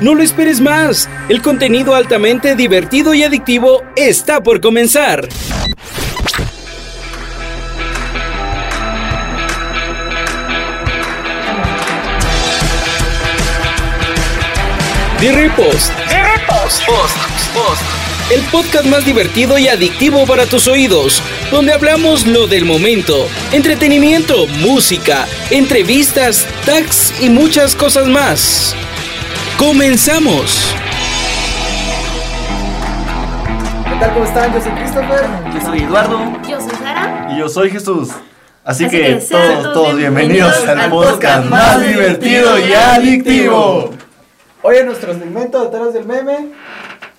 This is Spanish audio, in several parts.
No lo esperes más. El contenido altamente divertido y adictivo está por comenzar. The Repost. El podcast más divertido y adictivo para tus oídos, donde hablamos lo del momento, entretenimiento, música, entrevistas, tags y muchas cosas más. ¡Comenzamos! ¿Qué tal? ¿Cómo están? Yo soy Christopher. Yo soy Eduardo. Yo soy Sara. Y yo soy Jesús. Así, Así que, todos, todos bienvenidos, bienvenidos al al podcast más divertido y adictivo. Hoy en nuestro segmento detrás del meme,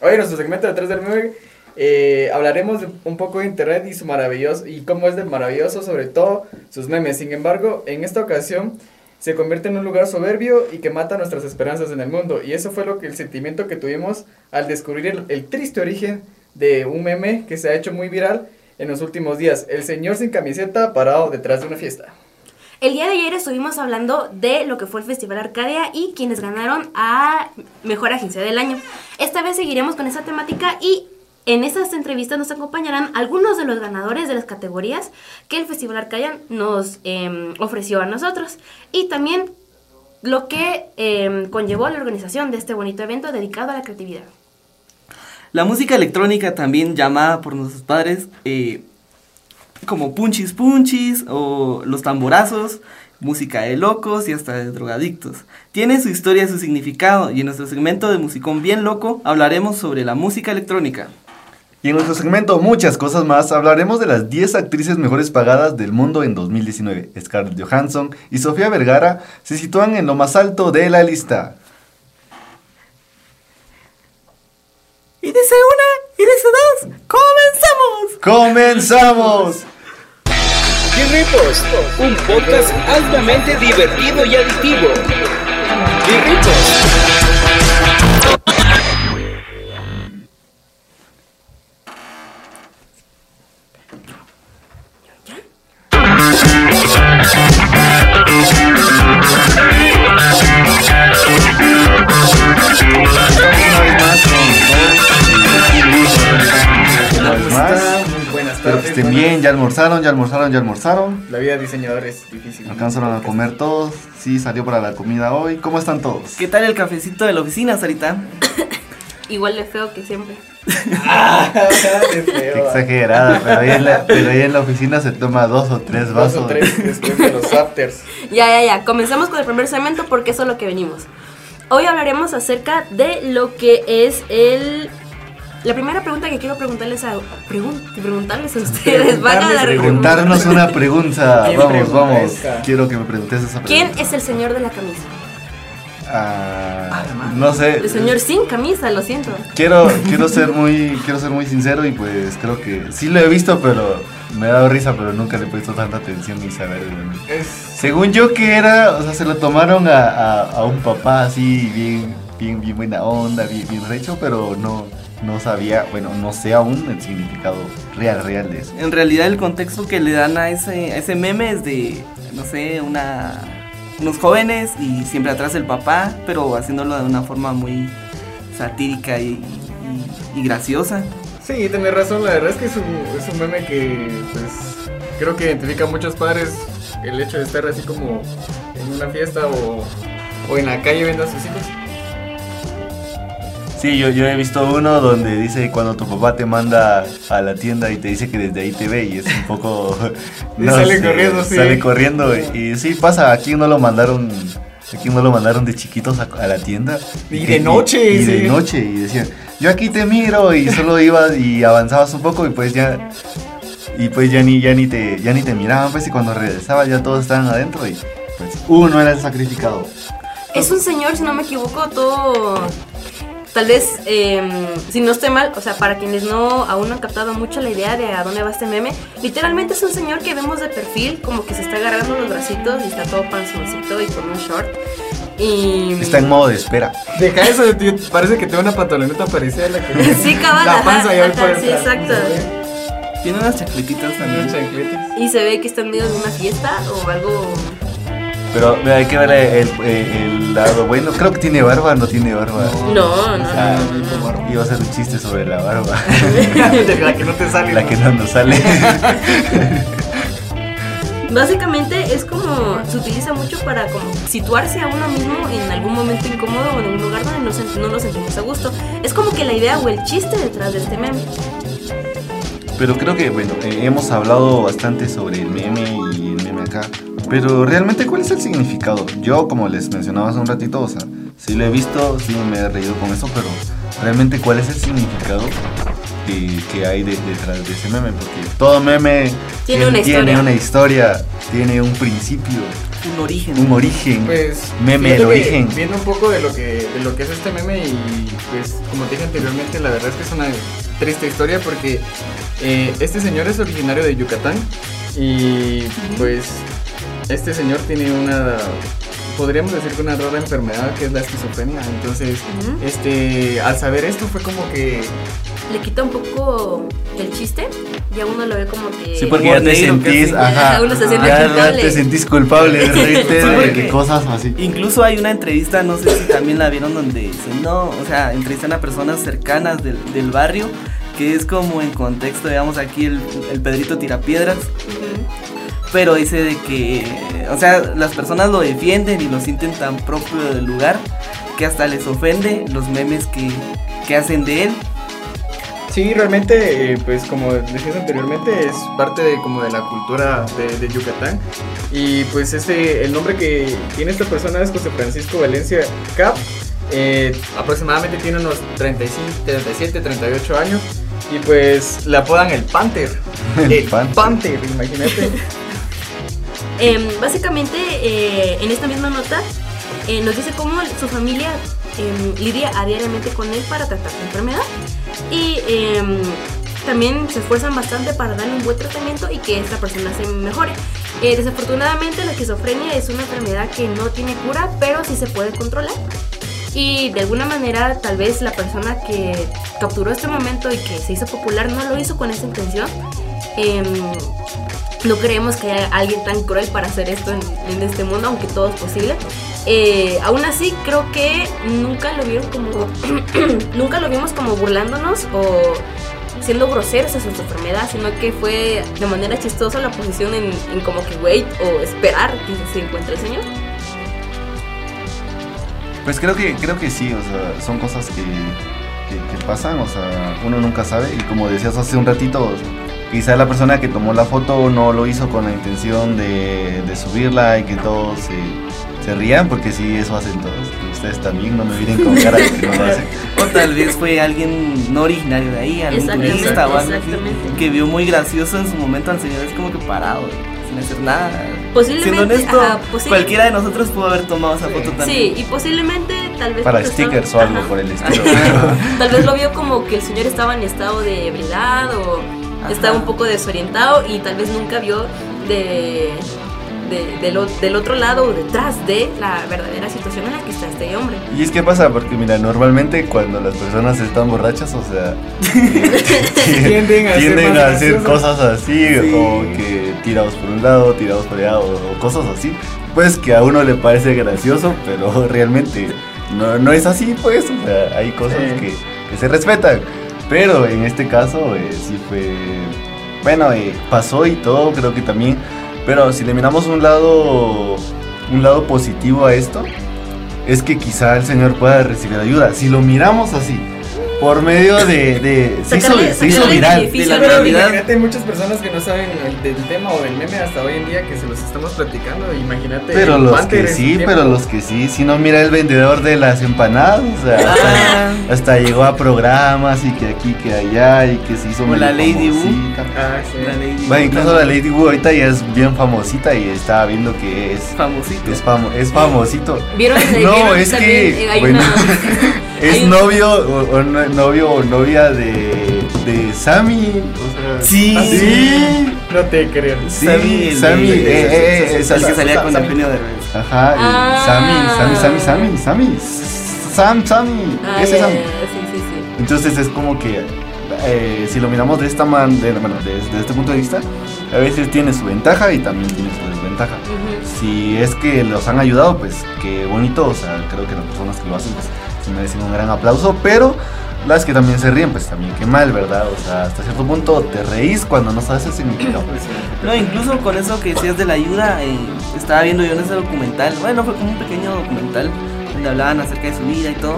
hoy en nuestro segmento detrás del meme, eh, hablaremos de un poco de internet y su maravilloso y cómo es de maravilloso, sobre todo sus memes. Sin embargo, en esta ocasión se convierte en un lugar soberbio y que mata nuestras esperanzas en el mundo. Y eso fue lo que el sentimiento que tuvimos al descubrir el triste origen de un meme que se ha hecho muy viral en los últimos días. El señor sin camiseta parado detrás de una fiesta. El día de ayer estuvimos hablando de lo que fue el Festival Arcadia y quienes ganaron a Mejor Agencia del Año. Esta vez seguiremos con esa temática y en estas entrevistas nos acompañarán algunos de los ganadores de las categorías que el Festival Arcadia nos eh, ofreció a nosotros. Y también lo que eh, conllevó la organización de este bonito evento dedicado a la creatividad. La música electrónica, también llamada por nuestros padres eh, como punchis punchis o los tamborazos, música de locos y hasta de drogadictos. Tiene su historia y su significado y en nuestro segmento de Musicón Bien Loco hablaremos sobre la música electrónica. Y en nuestro segmento Muchas cosas más hablaremos de las 10 actrices mejores pagadas del mundo en 2019. Scarlett Johansson y Sofía Vergara se sitúan en lo más alto de la lista. Y dice una, y dice dos, ¡comenzamos! ¡Comenzamos! Repost, un podcast altamente divertido y adictivo. Vez más Espero que estén buenas- bien, ya almorzaron, ya almorzaron, ya almorzaron. La vida de diseñador es difícil. Alcanzaron a comer todos. Sí, salió para la comida hoy. ¿Cómo están todos? ¿Qué tal el cafecito de la oficina, Sarita? Igual de feo que siempre. Ah, qué Qué feo. exagerada, pero ahí, en la, pero ahí en la oficina se toma dos o tres Dos vasos. o tres después de los afters. Ya, ya, ya. Comenzamos con el primer segmento porque eso es lo que venimos. Hoy hablaremos acerca de lo que es el... La primera pregunta que quiero preguntarles a, pregun- preguntarles a ustedes, van a dar Preguntarnos una pregunta. ¿Quién Vamos, vamos. Quiero que me preguntes esa ¿Quién pregunta. es el señor de la camisa? Ah, no sé. El señor sin camisa, lo siento. Quiero, quiero ser muy, quiero ser muy sincero y pues creo que sí lo he visto, pero me ha dado risa, pero nunca le he puesto tanta atención y saber. de dónde. Es Según yo que era, o sea, se lo tomaron a, a- a un papá así bien, bien, bien buena onda, bien, bien recho, pero no, no sabía, bueno, no sé aún el significado real, real de eso. En realidad el contexto que le dan a ese, a ese meme es de, no sé, una, unos jóvenes y siempre atrás el papá, pero haciéndolo de una forma muy satírica y, y- y graciosa. Sí, tenés razón, la verdad es que es un, es un meme que pues creo que identifica a muchos padres el hecho de estar así como en una fiesta o, o en la calle viendo a sus hijos. Sí, yo, yo he visto uno donde dice cuando tu papá te manda a la tienda y te dice que desde ahí te ve y es un poco... Y sale corriendo, sí. Sale corriendo y, y sí pasa, aquí no lo mandaron... Aquí no lo mandaron de chiquitos a, a la tienda. Y de noche, Y, de sí. noche. Y decían, yo aquí te miro y solo ibas y avanzabas un poco y pues ya... Y pues ya ni, ya ni te ya ni te miraban, pues y cuando regresabas ya todos estaban adentro y pues uno era el sacrificado. Es un señor, si no me equivoco, todo... Tal vez, eh, si no estoy mal, o sea, para quienes no aún no han captado mucho la idea de a dónde va este meme, literalmente es un señor que vemos de perfil, como que se está agarrando los bracitos y está todo panzoncito y con un short. Y... Está en modo de espera. Deja eso, tío, parece que tengo una pantaloneta parecida a la que Sí, cabal, La ajá, panza ya ajá, sí, el- exacto. Tiene unas chacletitas Unas también. chancletas. Y se ve que está en medio de una fiesta o algo Pero mira, hay que ver el, el- el lado bueno. Creo que tiene barba, no tiene barba. No, no, Ah, no. iba a hacer un chiste sobre la barba. De la que no te sale. la que no nos sale. Básicamente es como se utiliza mucho para como situarse a uno mismo en algún momento incómodo o en un lugar donde no, no nos sentimos a gusto. Es como que la idea o el chiste detrás de este meme. Pero creo que, bueno, eh, hemos hablado bastante sobre el meme y el meme acá. Pero realmente, ¿cuál es el significado? Yo, como les mencionaba hace un ratito, o sea, sí lo he visto, sí me he reído con eso, pero realmente, ¿cuál es el significado que, que hay de- detrás de ese meme? Porque todo meme Tiene una tiene historia. una historia, tiene un principio, Un origen. un origen. Pues Meme, el origen. Viendo un poco de lo que de lo que es este meme y pues como te dije anteriormente, la verdad es que es una triste historia porque eh, este señor es originario de Yucatán y pues este señor tiene una podríamos decir que una rara enfermedad que es la esquizofrenia. Entonces, Ujú. este al saber esto fue como que Le quita un poco el chiste y a uno lo ve como que... Sí, porque ya te sentís, casi. ajá, se siente ya, te sentís culpable de reírte de- cosas así. Incluso hay una entrevista, no sé si también la vieron, donde dicen, no, o sea, entrevistan a personas cercanas del, del barrio, que es como en contexto, digamos, aquí el, el Pedrito Tirapiedras, Ujú. Pero dice de que, o sea, las personas lo defienden y lo sienten tan propio del lugar que hasta les ofende los memes que, que hacen de él. Sí, realmente, eh, pues como decías anteriormente, es parte de como de la cultura de, de Yucatán. Y pues este, el nombre que tiene esta persona es José Francisco Valencia Cap. Eh, aproximadamente tiene unos 35, 37, 38 años. Y pues le apodan el Panther. El El, Panther. Panther. imagínate. Em, básicamente, eh, en esta misma nota, eh, nos dice cómo su familia em, lidia a diariamente con él para tratar su enfermedad. Y em, también se esfuerzan bastante para darle un buen tratamiento y que esta persona se mejore. Eh, desafortunadamente, la esquizofrenia es una enfermedad que no tiene cura, pero sí se puede controlar. Y de alguna manera, tal vez la persona que capturó este momento y que se hizo popular no lo hizo con esa intención. No creemos que haya alguien tan cruel para hacer esto en, este mundo, aunque todo es posible. Eh, aún así, creo que nunca lo vieron como. nunca lo vimos como burlándonos o siendo groseros hacia su enfermedad, sino que fue de manera chistosa la posición en, como que wait o esperar que se encuentre el señor. Pues creo que, creo que sí, o sea, son cosas que, pasan, o sea, uno nunca sabe. Y como decías hace un ratito, quizá la persona que tomó la foto no lo hizo con la intención de, de subirla y que todos se, se rían, porque sí, eso hacen todos. Ustedes también no me miren con cara de que no lo hacen. O tal vez fue alguien no originario de ahí, algún turista o algo así, que vio muy gracioso en su momento al señor, es como que parado, sin hacer nada. Posiblemente, Siendo honesto, ajá, posible- cualquiera de nosotros pudo haber tomado esa foto también. Sí, y posiblemente tal vez... Para porque estaba- stickers o algo ajá. por el estilo. Tal vez lo vio como que el señor estaba en estado de ebriedad o Ajá. estaba un poco desorientado y tal vez nunca vio de, de- del o- del otro lado o detrás de la verdadera situación en la que está este hombre. Y es que pasa, porque mira, normalmente cuando las personas están borrachas, o sea, Tienden a tienden a hacer cosas así, Sí. o que tirados por un lado, tirados por allá, o, o cosas así. Pues que a uno le parece gracioso, pero realmente no, no es así, pues. O sea, hay cosas Sí. que, que se respetan. Pero en este caso, eh, sí fue. Bueno, eh, pasó y todo, creo que también. Pero si le miramos un lado. Un lado positivo a esto, es que quizá el señor pueda recibir ayuda. Si lo miramos así, por medio de. de se hizo, Sacarle- se hizo viral. De la imagínate, hay muchas personas que no saben el, del tema o del meme hasta hoy en día que se los estamos platicando. Imagínate. Pero los que sí, pero los que sí, si no mira el vendedor de las empanadas, o sea, Ah. hasta, hasta llegó a programas y que aquí, que allá y que se hizo Como la Lady Wu. Ah, sí. La Lady Bueno, incluso la Lady Wu ahorita ya es bien famosita y estaba viendo que es famosito. es, famo- es famosito. ¿Vieron? No, ¿Vieron es que, hay bueno, una- Es novio o, o no- novio o novia de, de Sammy, o sea, Sí. ¿Ah, sí, No te creo. sí, Sammy, el Sammy, de- eh, eh, Es eh, el que salía con. Eugenio Derbez. Ajá, Ah. Sammy, Sammy, Sammy, Sammy, Sammy, Sam, Sammy, Ah, ese Sammy. ya, ya, sí, sí, sí. Entonces es como que, eh, si lo miramos de esta man, de, bueno, desde este punto de vista, a veces tiene su ventaja y también tiene su desventaja. Si es que los han ayudado, pues qué bonito, o sea, creo que las personas que lo hacen, pues se merecen un gran aplauso, pero las que también se ríen, pues también qué mal, ¿verdad? O sea, hasta cierto punto te reís cuando no sabes el significado. No, incluso con eso que decías de la ayuda, eh, estaba viendo yo en ese documental, bueno, fue como un pequeño documental donde hablaban acerca de su vida y todo.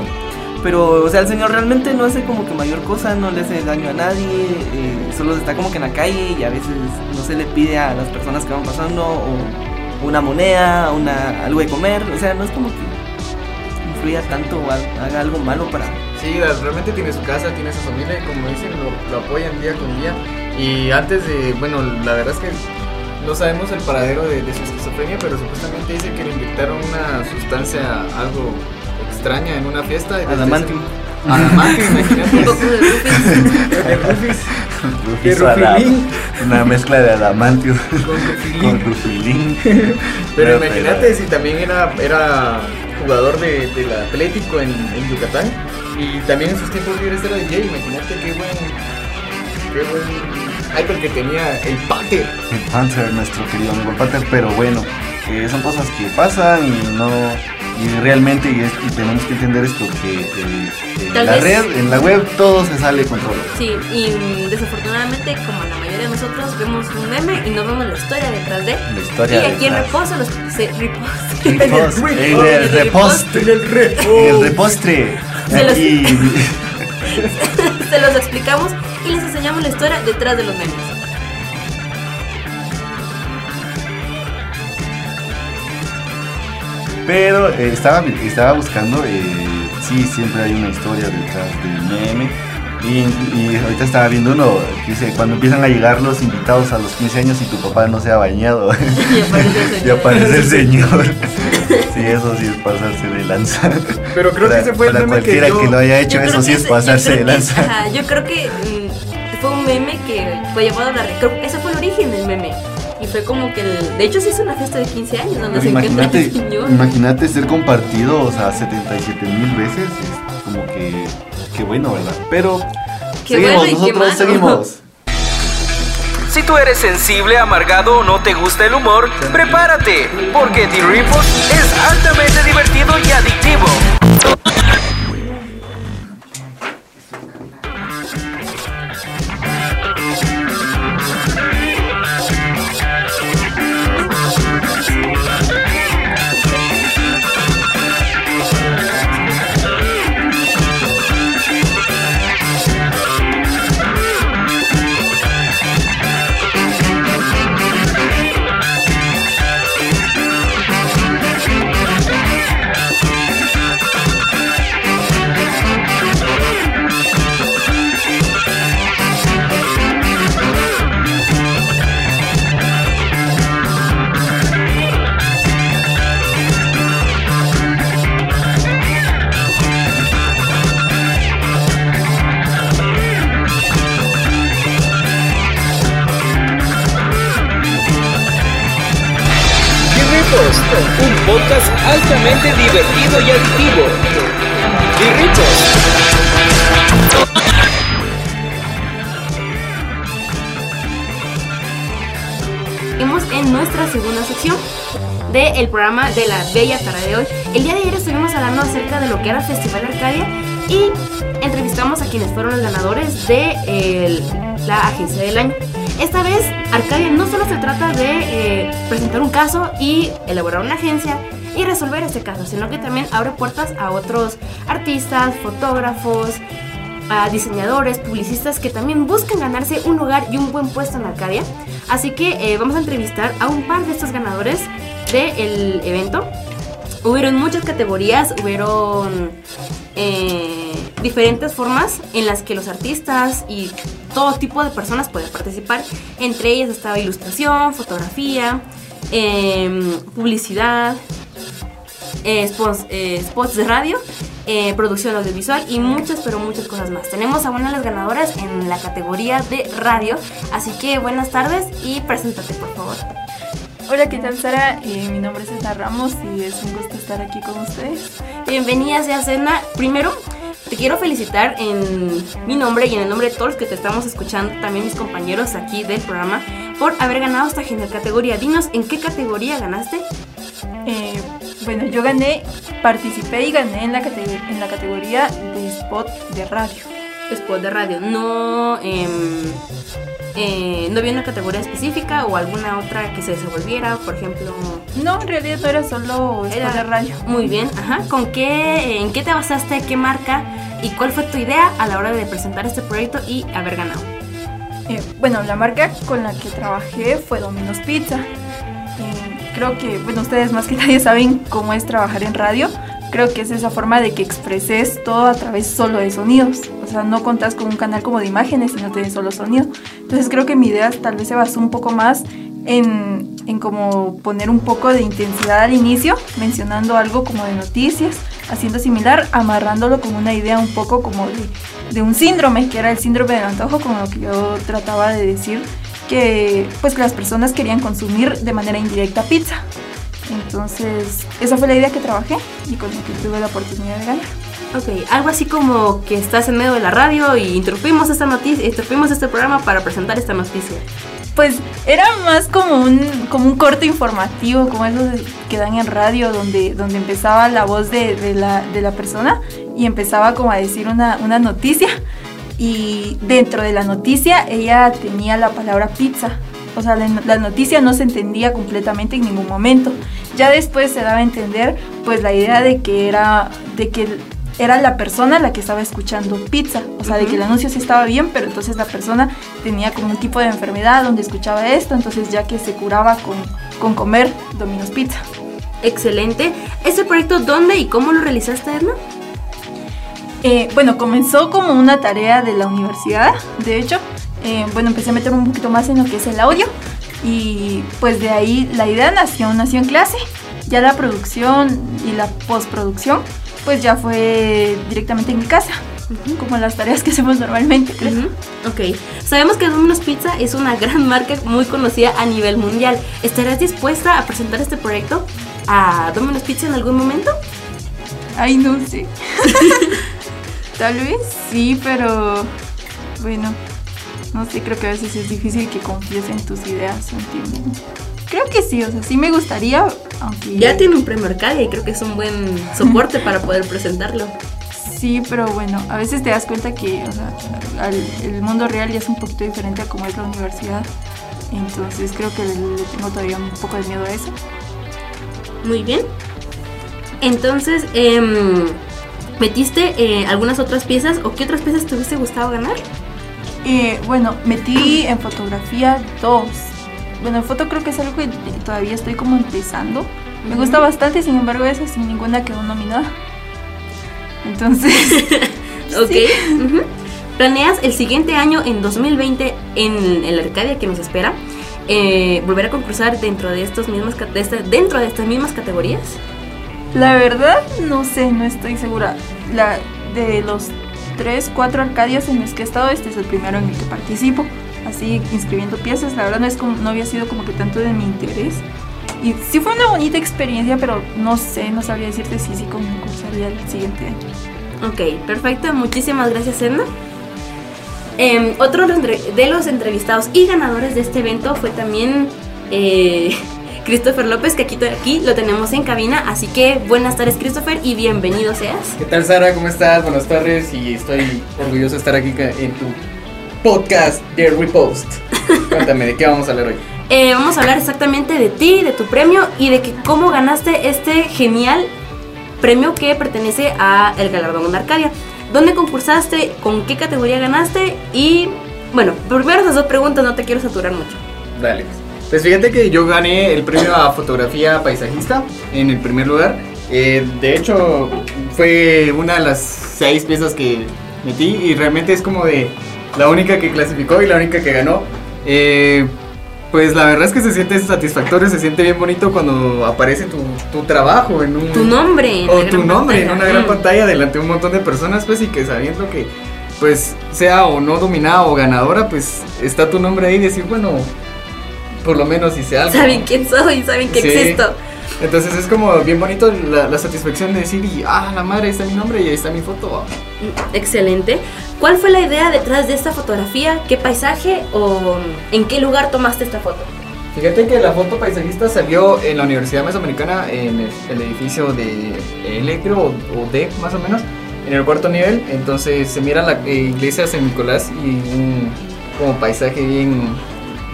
Pero, o sea, el señor realmente no hace como que mayor cosa, no le hace daño a nadie, eh, solo está como que en la calle y a veces no se le pide a las personas que van pasando o una moneda, una, algo de comer, o sea, no es como que influya tanto o haga algo malo para... Sí, realmente tiene su casa, tiene su familia y como dicen, lo, apoyan día con día. Y antes de, bueno, la verdad es que no sabemos el paradero de, de su esquizofrenia, pero supuestamente dice que le inyectaron una sustancia algo extraña en una fiesta. Adamantium. Adamantium, imagínate. Rufis Rufilín. Una mezcla de adamantium Con Rufilín. Pero imagínate si también era, era jugador de, del Atlético en, en Yucatán y también en sus tiempos libres era DJ. Imagínate qué buen. Qué buen. Hyper que tenía el Panther. El Panther, nuestro querido amigo el Panther, pero bueno, eh, son cosas que pasan y no. Y realmente y es- y tenemos que entender esto que en la red, en la web todo se sale de control. Sí, y desafortunadamente, como la mayoría de nosotros, vemos un meme y no vemos la historia detrás de. La Y historia aquí en reposo los se reposo. Repost- en el el repostre. En el re. En el repostre. Se los- se los explicamos y les enseñamos la historia detrás de los memes. Pero eh, estaba, estaba buscando, eh, sí, siempre hay una historia detrás del meme. Y, y ahorita estaba viendo uno que dice, cuando empiezan a llegar los invitados a los 15 años y tu papá no se ha bañado. Y aparece el y señor. aparece el señor. sí, eso sí es pasarse de lanza. Pero creo Para- que ese fue el para meme que cualquiera yo- que lo haya hecho, Yo creo eso sí que es yo pasarse de que- lanza. ajá, yo creo que mm, fue un meme que fue llevado a la que ese fue el origen del meme. Fue como que el. De hecho, se hizo una fiesta de 15 años donde Pero se encuentra imagínate, el señor. imagínate ser compartido, o sea, 77 mil veces, es como que, qué bueno, ¿verdad? Pero Qué seguimos, bueno nosotros seguimos. Si tú eres sensible, amargado o no te gusta el humor, prepárate, porque The Ripost es altamente divertido y adictivo. Un podcast altamente divertido y adictivo. Ripost. Seguimos en nuestra segunda sección del programa de la Bella Tarde de hoy. El día de ayer estuvimos hablando acerca de lo que era Festival Arcadia y entrevistamos a quienes fueron los ganadores de la agencia del año. Esta vez, Arcadia no solo se trata de eh, presentar un caso y elaborar una agencia y resolver este caso, sino que también abre puertas a otros artistas, fotógrafos, a diseñadores, publicistas que también buscan ganarse un lugar y un buen puesto en Arcadia. Así que eh, vamos a entrevistar a un par de estos ganadores del evento. Hubieron muchas categorías, hubieron eh, diferentes formas en las que los artistas y todo tipo de personas pueden participar. Entre ellas estaba ilustración, fotografía, em, publicidad, eh, spots, eh, spots de radio, eh, producción audiovisual y muchas, pero muchas cosas más. Tenemos a una de las ganadoras en la categoría de radio, así que buenas tardes y preséntate por favor. Hola, ¿qué tal Sara? Eh, mi nombre es Edna Ramos y es un gusto estar aquí con ustedes. Bienvenida sea Sedna. Primero, te quiero felicitar en mi nombre y en el nombre de todos los que te estamos escuchando, también mis compañeros aquí del programa, por haber ganado esta genial categoría. Dinos, ¿en qué categoría ganaste? Eh, bueno, yo gané, participé y gané en la, en la categoría de spot de radio. Spot de radio. No, em, eh, no había una categoría específica o alguna otra que se desenvolviera, por ejemplo. No, en realidad no era solo spot Era- de radio. Muy bien, ajá. ¿Con qué, en qué te basaste, qué marca y cuál fue tu idea a la hora de presentar este proyecto y haber ganado? Eh, bueno, la marca con la que trabajé fue Domino's Pizza. Eh, creo que, bueno, ustedes más que nadie saben cómo es trabajar en radio. Creo que es esa forma de que expreses todo a través solo de sonidos. O sea, no contás con un canal como de imágenes, sino tienes solo sonido. Entonces creo que mi idea tal vez se basó un poco más en, en como poner un poco de intensidad al inicio, mencionando algo como de noticias, haciendo similar, amarrándolo con una idea un poco como de, de un síndrome, que era el síndrome del antojo, como lo que yo trataba de decir, que pues que las personas querían consumir de manera indirecta pizza. Entonces, esa fue la idea que trabajé y con la que tuve la oportunidad de ganar. Ok, algo así como que estás en medio de la radio y interrumpimos esta noticia, interrumpimos este programa para presentar esta noticia. Pues era más como un, como un corte informativo, como esos que dan en radio, donde, donde empezaba la voz de, de la, de la persona y empezaba como a decir una, una noticia. Y dentro de la noticia ella tenía la palabra pizza. O sea, la, la noticia no se entendía completamente en ningún momento. Ya después se daba a entender pues la idea de que era, de que era la persona la que estaba escuchando pizza. O sea, de que el anuncio sí estaba bien, pero entonces la persona tenía como un tipo de enfermedad donde escuchaba esto, entonces ya que se curaba con, con comer Domino's Pizza. Excelente. ¿Este proyecto dónde y cómo lo realizaste, Edna? Eh, bueno, comenzó como una tarea de la universidad, de hecho. Eh, bueno, empecé a meter un poquito más en lo que es el audio y pues de ahí la idea nació, nació en clase. Ya la producción y la postproducción pues ya fue directamente en mi casa, como las tareas que hacemos normalmente, creo. Ok, sabemos que Domino's Pizza es una gran marca muy conocida a nivel mundial. ¿Estarás dispuesta a presentar este proyecto a Domino's Pizza en algún momento? Ay, no sé. Tal vez sí, pero bueno, no sé, creo que a veces es difícil que confíes en tus ideas, ¿entiendes? Creo que sí, o sea, sí me gustaría, aunque... Ya tiene un premio Arcadia y creo que es un buen soporte para poder presentarlo. Sí, pero bueno, a veces te das cuenta que o sea, al- el mundo real ya es un poquito diferente a como es la universidad. Entonces creo que le, le tengo todavía un poco de miedo a eso. Muy bien. Entonces, em, ¿metiste eh, algunas otras piezas o qué otras piezas te hubiese gustado ganar? Eh, bueno, metí en fotografía dos. Bueno, en foto creo que es algo que todavía estoy como empezando. Me gusta bastante, sin embargo, esa sin ninguna quedó nominada. Entonces, Ok. sí. ¿Planeas el siguiente año, en 2020, en, la Arcadia que nos espera, eh, volver a concursar dentro de, estos mismos, de esta- dentro de estas mismas categorías? La verdad, no sé, no estoy segura. La, de los tres, cuatro arcadias en los que he estado, este es el primero en el que participo. Así, inscribiendo piezas, la verdad no, es como, no había sido como que tanto de mi interés. Y sí fue una bonita experiencia, pero no sé, no sabría decirte si sí concursaría el siguiente año. Ok, perfecto. Muchísimas gracias, Edna. Em, otro de los entre- de los entrevistados y ganadores de este evento fue también eh, Christopher López, que aquí, aquí lo tenemos en cabina. Así que buenas tardes, Christopher, y bienvenido seas. ¿Qué tal, Sara? ¿Cómo estás? Buenas tardes y estoy orgulloso de estar aquí en tu podcast de Repost. Cuéntame, ¿de qué vamos a hablar hoy? Eh, vamos a hablar exactamente de ti, de tu premio y de que cómo ganaste este genial premio que pertenece a el galardón de Arcadia. ¿Dónde concursaste? ¿Con qué categoría ganaste? Y bueno, primero esas dos preguntas, no te quiero saturar mucho. Dale. Pues. Fíjate que yo gané el premio a fotografía paisajista en el primer lugar. Eh, de hecho, fue una de las seis piezas que metí y realmente es como de la única que clasificó y la única que ganó. Eh, pues la verdad es que se siente satisfactorio, se siente bien bonito cuando aparece tu, tu trabajo en un... Tu nombre. o tu nombre en una gran pantalla delante de un montón de personas, pues y que sabiendo que pues sea o no dominada o ganadora, pues está tu nombre ahí y decir, bueno, por lo menos hice algo. Saben quién soy, saben que Sí. existo. Entonces es como bien bonito la, la satisfacción de decir, y, ah, la madre, ahí está mi nombre y ahí está mi foto. Mm, Excelente. ¿Cuál fue la idea detrás de esta fotografía? ¿Qué paisaje o en qué lugar tomaste esta foto? Fíjate que la foto paisajista salió en la Universidad Mesoamericana, en el, el edificio de L, creo, o, o D, más o menos, en el cuarto nivel. Entonces se mira la eh, iglesia de San Nicolás y un como paisaje bien,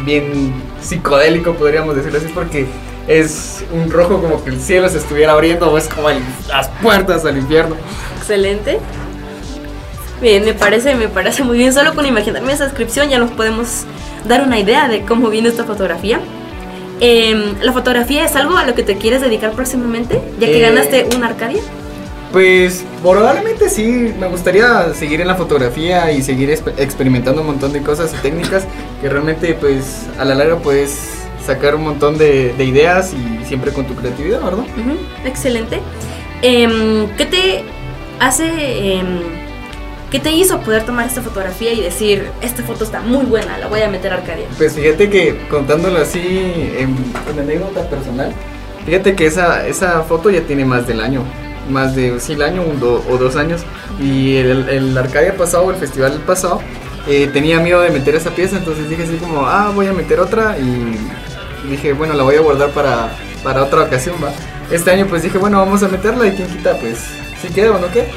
bien psicodélico, podríamos decirlo así, porque es un rojo como que el cielo se estuviera abriendo, o es como el- las puertas al infierno. Excelente. Bien, me parece, me parece muy bien. Solo con imaginarme esa descripción ya nos podemos dar una idea de cómo viene esta fotografía. Em, ¿La fotografía es algo a lo que te quieres dedicar próximamente? Ya que Eh, ganaste una Arcadia. Pues probablemente sí, me gustaría seguir en la fotografía y seguir exp- experimentando un montón de cosas y técnicas que realmente pues a la larga puedes sacar un montón de, de ideas y siempre con tu creatividad, ¿verdad? Excelente. Em, ¿Qué te hace, em, qué te hizo poder tomar esta fotografía y decir, esta foto está muy buena, la voy a meter a Arcadia? Pues fíjate que contándolo así en, en anécdota personal, fíjate que esa, esa foto ya tiene más del año, más de sí, el año un do- o dos años. Y el, el Arcadia pasado, el festival pasado, eh, tenía miedo de meter esa pieza, entonces dije así como, ah, voy a meter otra y dije, bueno, la voy a guardar para, para otra ocasión, va. Este año pues dije, bueno, vamos a meterla y quién quita, pues, si queda o no qué.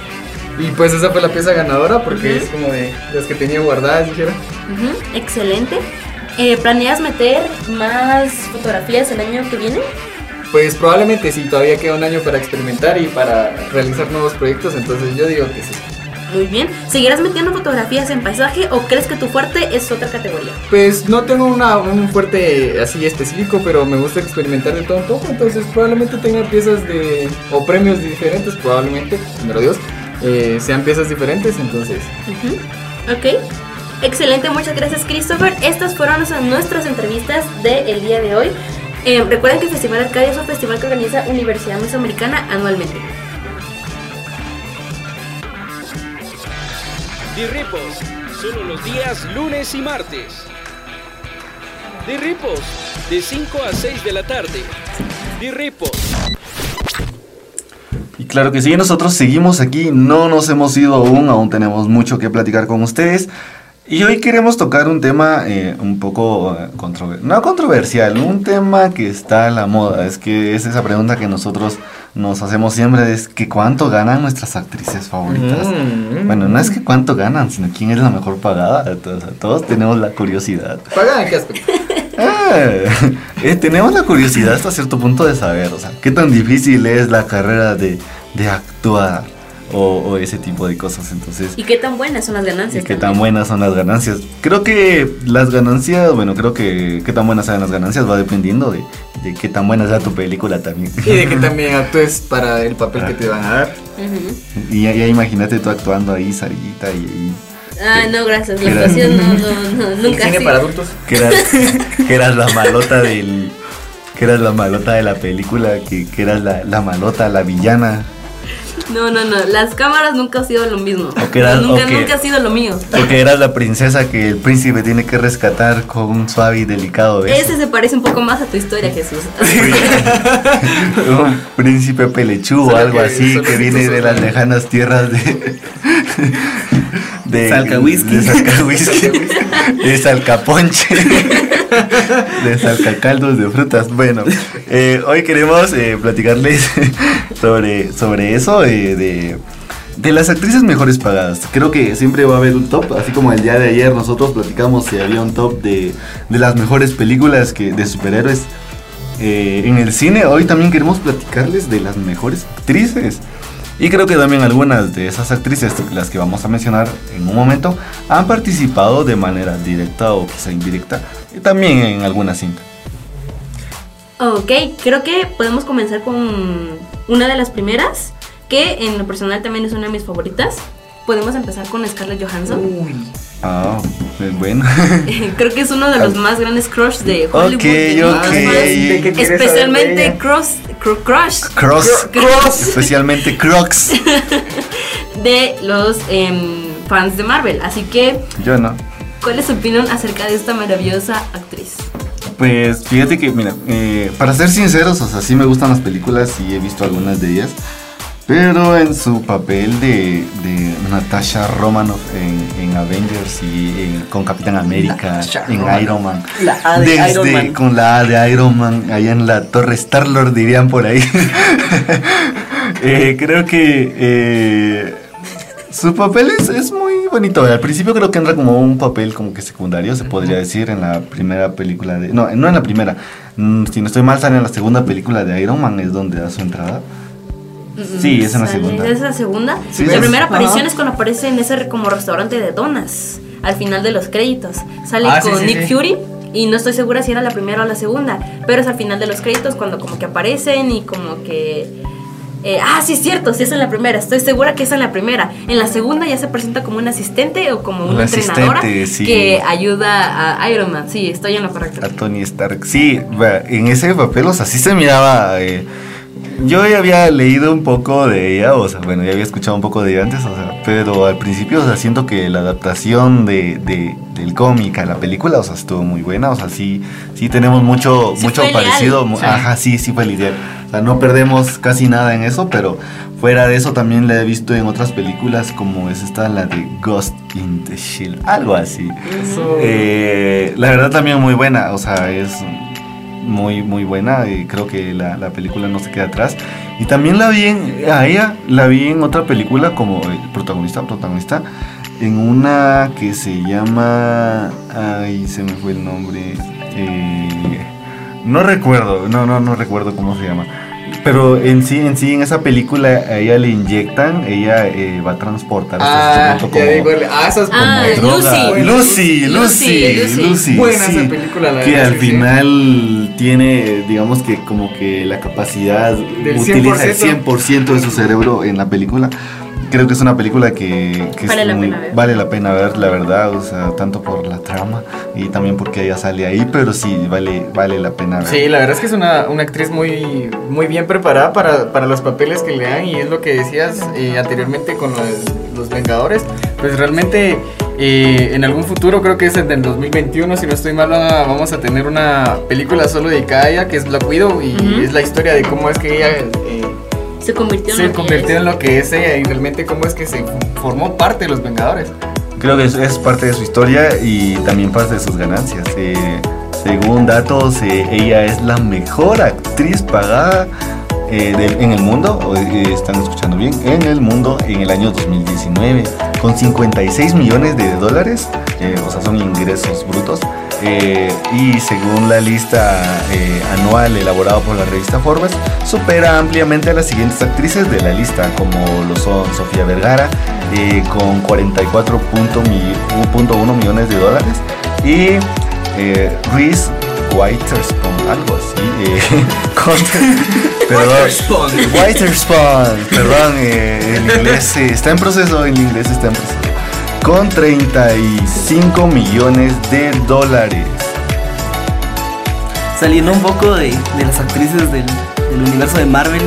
Y pues esa fue la pieza ganadora porque es como de las que tenía guardadas, dijera. Ujú, Excelente. Eh, ¿Planeas meter más fotografías el año que viene? Pues probablemente sí, todavía queda un año para experimentar y para realizar nuevos proyectos, entonces yo digo que sí. Muy bien. ¿Seguirás metiendo fotografías en paisaje o crees que tu fuerte es otra categoría? Pues no tengo una, un fuerte así específico, pero me gusta experimentar de todo un poco, entonces probablemente tenga piezas de, o premios diferentes, probablemente, primero Dios, eh, sean piezas diferentes, entonces... Ujú, Ok. Excelente, muchas gracias Christopher. Estas fueron nuestras- entrevistas del día de hoy. Eh, recuerden que el Festival Arcadia es un festival que organiza Universidad Mesoamericana anualmente. Dirripos, solo los días lunes y martes. Dirripos, de 5 a 6 de la tarde. Dirripos. Y claro que sí, nosotros seguimos aquí, no nos hemos ido aún, aún tenemos mucho que platicar con ustedes. Y hoy queremos tocar un tema eh, un poco eh, controversial, no controversial, un tema que está a la moda. Es que es esa pregunta que nosotros nos hacemos siempre, es que cuánto ganan nuestras actrices favoritas. Mm. Bueno, no es que cuánto ganan, sino quién es la mejor pagada. Todos, todos tenemos la curiosidad. ¿Pagan en qué aspecto? Eh, tenemos la curiosidad hasta cierto punto de saber, o sea, qué tan difícil es la carrera de, de actuar o, o ese tipo de cosas. Entonces, ¿Y qué tan buenas son las y ganancias? qué tan buenas son las ganancias. Creo que las ganancias, bueno, creo que qué tan buenas sean las ganancias va dependiendo de, de qué tan buena sea tu película también. Y de que también actúes para el papel que te van a dar. Y ya, ya imagínate tú actuando ahí, Sarita, y, y Ah, no, gracias. La actuación no, no, no, nunca Cine para adultos. que eras, que eras la malota del... Que eras la malota de la película, que, que eras la, la malota, la villana. No, no, no. Las cámaras nunca ha sido lo mismo. O que era- nunca, o que- nunca ha sido lo mío. Porque eras la princesa que el príncipe tiene que rescatar con un suave y delicado beso. Ese se parece un poco más a tu historia, Jesús. un príncipe pelechú o algo que- así que viene de las lejanas tierras de de Salcahuisqui. de Salcahuisqui, de Salcaponche de Salcacaldos de frutas bueno eh, hoy queremos eh, platicarles sobre sobre eso eh, de de las actrices mejores pagadas, creo que siempre va a haber un top, así como el día de ayer nosotros platicamos si había un top de, de las mejores películas que, de superhéroes en el cine. Hoy también queremos platicarles de las mejores actrices. Y creo que también algunas de esas actrices, las que vamos a mencionar en un momento, han participado de manera directa o quizá indirecta, también en alguna cinta. ok, creo que podemos comenzar con una de las primeras, que en lo personal también es una de mis favoritas. Podemos empezar con Scarlett Johansson. Uy. Ah, pues bueno. Creo que es uno de los más grandes crush de Hollywood. Ok, de ok. muchos ¿De fans. qué quieres saber de Especialmente cross, cru- crush Cross. Cross. Especialmente Crocs. de los em, fans de Marvel. Así que, Yo no. ¿cuál es su opinión acerca de esta maravillosa actriz? Pues fíjate que, mira, eh, para ser sinceros, o sea, sí me gustan las películas y he visto algunas de ellas. Pero en su papel de, de Natasha Romanoff en, en Avengers y en- con Capitán América, Natasha en Romanoff. Iron Man. La A de Desde- Iron Man. Con la A de Iron Man, allá en la Torre Star-Lord dirían por ahí. Eh, creo que eh, su papel es, es muy bonito. Al principio creo que entra como un papel como que secundario, se podría decir, en la primera película de... No, no en la primera. Mm, Si no estoy mal, sale en la segunda película de Iron Man, es donde da su entrada. Sí, es en la segunda. ¿Es la segunda? Sí, la es- primera aparición Ajá. es cuando aparece en ese como restaurante de donas, al final de los créditos. Sale Ah, con sí, Nick. Fury y no estoy segura si era la primera o la segunda, pero es al final de los créditos cuando como que aparecen y como que... eh, ah, sí, es cierto, sí es en la primera, estoy segura que es en la primera. En la segunda ya se presenta como un asistente o como Un una entrenadora asistente, sí. que ayuda a Iron Man. Sí, estoy en lo correcto. A Tony Stark. Sí, en ese papel, o sea, sí se miraba. eh, yo ya había leído un poco de ella, o sea, bueno, ya había escuchado un poco de ella antes, o sea, pero al principio, o sea, siento que la adaptación de, de- del cómic a la película, o sea, estuvo muy buena, o sea, sí, sí tenemos mucho, Sí mucho parecido, Sí. ajá, sí, sí fue lidiar. O sea, no perdemos casi nada en eso, pero fuera de eso también la he visto en otras películas, como es esta, la de Ghost in the Shield, algo así. Eso- Eh, la verdad también muy buena, o sea, es muy muy buena y creo que la, la película no se queda atrás. Y también la vi en, la vi en otra película como protagonista, protagonista, en una que se llama, ay, se me fue el nombre, eh, no recuerdo, no, no, no recuerdo cómo se llama. Pero en sí, en sí, en esa película a ella le inyectan, ella eh, va a transportar Ah, este ya digo, ah, esas Ah, como droga. Lucy. Lucy, Lucy, Lucy, Lucy, Buena sí. esa película, la Que al sí, sí. final tiene, digamos que como que la capacidad, Del utiliza el 100%. 100% de su cerebro en la película. Creo que es una película que, que es Vale la muy- pena ver. vale la pena ver, la verdad, o sea, tanto por la trama y también porque ella sale ahí, pero sí, vale, vale la pena ver. Sí, la verdad es que es una, una actriz muy, muy bien preparada para, para los papeles que le dan y es lo que decías eh, anteriormente con los, los Vengadores. Pues realmente eh, en algún futuro, creo que es en el 2021, si no estoy mal, vamos a tener una película solo dedicada a ella que es Black Widow y Ujú. es la historia de cómo es que ella eh, Se convirtió en se lo que convirtió es. en lo que es ella y realmente cómo es que se formó parte de los Vengadores. Creo que es, es parte de su historia y también parte de sus ganancias. Eh, según datos, eh, ella es la mejor actriz pagada eh, del- en el mundo, eh, están escuchando bien, en el mundo en el año 2019, con 56 millones de dólares, eh, o sea, son ingresos brutos. Eh, y según la lista eh, anual elaborada por la revista Forbes, supera ampliamente a las siguientes actrices de la lista, como lo son Sofía Vergara, eh, con 44.1 millones de dólares, y eh, Reese Witherspoon, algo así, con, perdón, Witherspoon, perdón, el inglés está en proceso, el inglés está en proceso, con 35 millones de dólares. Saliendo un poco de, de las actrices del, del universo de Marvel,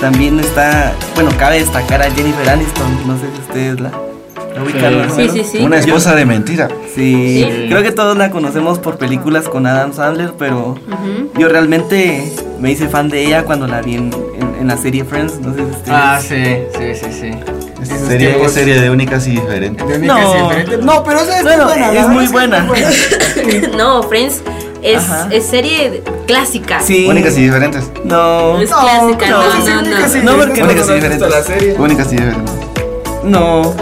también está, bueno, cabe destacar a Jennifer Aniston, no sé si ustedes la, la o Sí, sí, sí. Una esposa de mentira. Sí, Sí. creo que todos la conocemos por películas con Adam Sandler, pero yo realmente me hice fan de ella cuando la vi en, en- en la serie Friends, no sé si ustedes... Ah, sí, sí, sí, sí. Esta Esos serie tiempos- es serie de únicas y diferentes. de únicas No. y diferentes. No, pero esa es Bueno, buena, es muy buena. que no, Friends es, es serie clásica. Sí. Únicas y diferentes. No, Es clásica, no, no, no, y no. Porque- Únicas y no visto diferentes. la serie. Únicas y diferentes. no.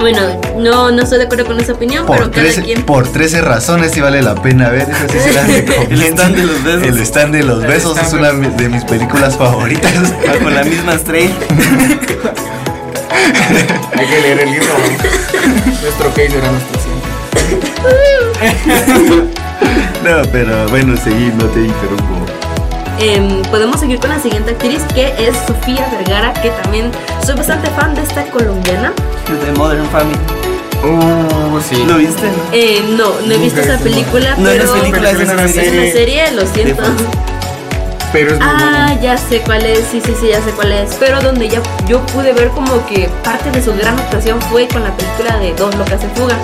Bueno, no, no estoy de acuerdo con esa opinión, Por pero cada 13, quien. por 13 razones sí vale la pena ver. Esa sí se las. El stand de los besos. El stand de los besos es una de mis películas favoritas. Bajo la misma estrella. Hay que leer el libro. nuestro case era nuestro siempre. No, pero bueno, seguí, no te interrumpo. Em, podemos seguir con la siguiente actriz que es Sofía Vergara, que también soy bastante fan de esta colombiana. De Modern Family. Uh, sí. ¿Lo viste? no? Eh, no, no he visto esa película, No, no es pero película, es una es una serie. serie, lo siento. Pero es muy Ah, bueno. ya sé cuál es, sí, sí, sí, ya sé cuál es. Pero donde ya yo pude ver como que parte de su gran actuación fue con la película de Dos Locas en Fuga.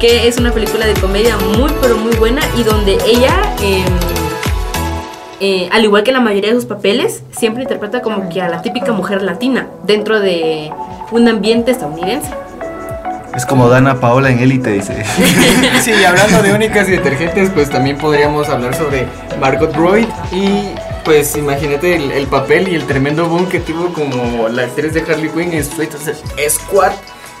que es una película de comedia muy pero muy buena y donde ella, em, eh, al igual que la mayoría de sus papeles, siempre interpreta como que a la típica mujer latina dentro de un ambiente estadounidense. Es como Dana Paola en Élite, dice. Sí, y hablando de únicas y detergentes, pues también podríamos hablar sobre Margot Roy y pues imagínate el, el papel y el tremendo boom que tuvo como la actriz de Harley Quinn en Suicide Squad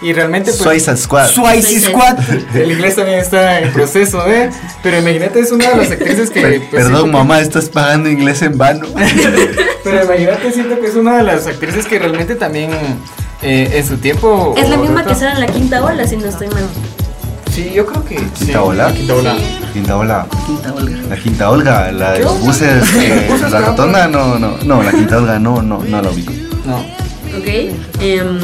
y realmente pues Suicide Squad. Suicide Squad. El inglés también está en proceso, ¿eh? Pero imagínate es una de las actrices que pues, Perdón, mamá, estás pagando inglés en vano. Pero imagínate siento que es una de las actrices que realmente también eh, en su tiempo Es la misma que sale en la quinta ola, si no estoy mal. Sí, yo creo que sí. ¿Quinta ola? la Quinta ola. Quinta ola. Quinta Olga. La quinta Olga, la de los buses, eh, Buses la rotonda, no, no, no, la quinta Olga no, no, no la ubico. No. Ok. em,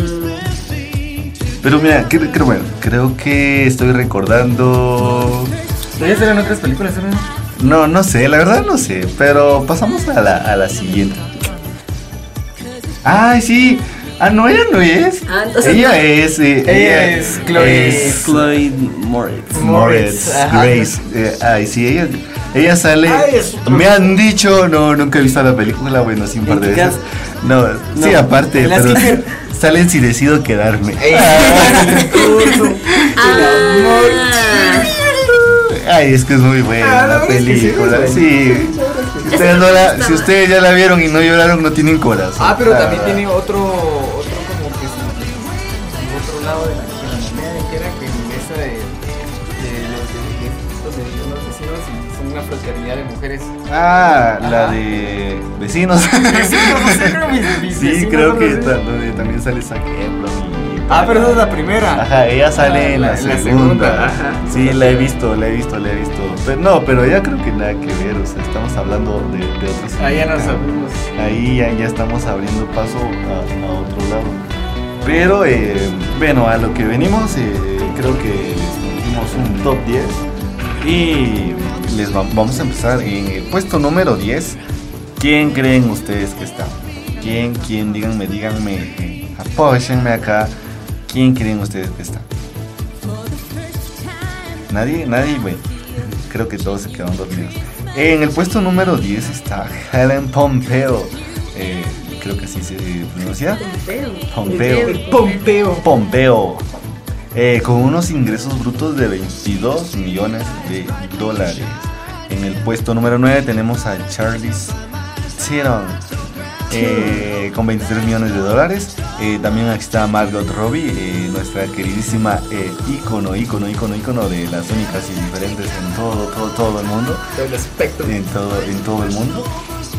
Pero mira, cre- creo, bueno, creo que estoy recordando. ¿Ellas eran otras películas, ¿no? No, no sé, la verdad no sé, pero pasamos a la, a la siguiente. Ay, sí. Ah, no, ella no es. Ah, entonces ella no. es. eh, Ella es Chloe- es Chloe Moritz. Moritz. Grace. eh, ay, sí, ella, ella sale. Ay, es otro- me han dicho, no, nunca he visto la película, bueno, sí, un par de ¿En qué veces. No, sí, aparte, pero que- salen si decido quedarme. ah, Ay, es que es muy buena Ah, la película, sí. Si ustedes, no la- si ustedes ya la vieron y no lloraron, no tienen corazón. Ah, pero también tiene otro, otro como que sí, otro lado de la, moneda que era que en esa de, de los de, de, de unos vecinos y son una fraternidad de mujeres. Ah, la de vecinos. Sí, creo que los también sale Zac Efron Ah, pero esa es la primera. Ajá, ella sale Ah, en la, la- segunda. segunda, ajá. Sí, la he visto, la he visto, la he visto. Pero, no, pero ya creo que nada que ver, o sea, estamos hablando de, de otros. Ahí ya nos abrimos. Ahí ya, ya estamos abriendo paso a, a otro lado. Pero, eh, bueno, a lo que venimos, eh, creo que les dimos un top 10. Y les va- vamos a empezar en el puesto número 10. ¿Quién creen ustedes que está? ¿Quién, quién? Díganme, díganme. apóyenme acá. ¿Quién creen ustedes que está? Nadie, nadie, bueno. Creo que todos se quedaron dormidos. En el puesto número 10 está Helen Pompeo. Eh, creo que así se pronuncia. Pompeo. Pompeo. Pompeo. Eh, con unos ingresos brutos de 22 millones de dólares. En el puesto número 9 tenemos a Charlize Theron. Eh, con 23 millones de dólares. Eh, también aquí está Margot Robbie, eh, nuestra queridísima ícono, ícono, ícono, ícono de las únicas y diferentes en todo, todo, todo el mundo espectro. en todo, en todo el mundo.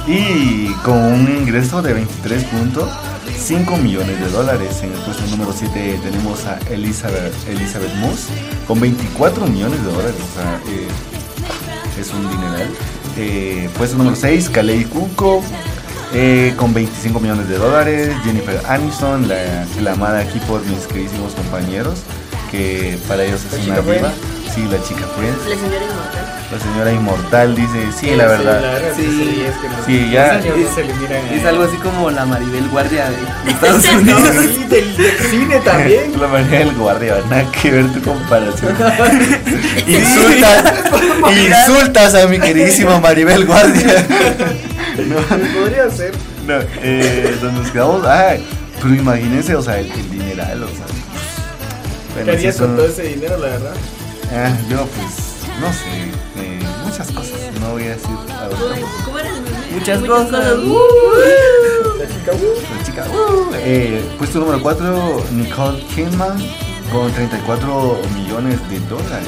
Y con un ingreso de 23.5 millones de dólares. En el puesto número 7 tenemos a Elizabeth, Elizabeth Moss con 24 millones de dólares. O sea, es un dineral. Puesto número 6, Kalei Kuko. Eh, con 25 millones de dólares, Jennifer Aniston, la, la amada aquí por mis queridísimos compañeros, que para ellos es una diva. Sí, la chica Friends. La señora inmortal. La señora inmortal dice, sí, la verdad. sí, Sí. sí, es que los Sí, ya- años es- no se le miran a- Es algo así como la Maribel Guardia de Estados No, Unidos. sí, del, del cine también. La manera del guardia, nada que ver tu comparación. insultas, insultas a mi queridísima Maribel Guardia. No, Podría ser. no, eh, donde nos quedamos, ay, pero imagínense, o sea, el, el dineral, o sea. ¿Qué Bueno, sí harías con todo ese dinero, la verdad? ah, yo pues, no sé, eh, muchas cosas, no voy a decir ahorita. ¿Cómo era el meme? Muchas cosas. La chica, uh, La chica, uh, eh, puesto número 4, Nicole Kidman con 34 millones de dólares.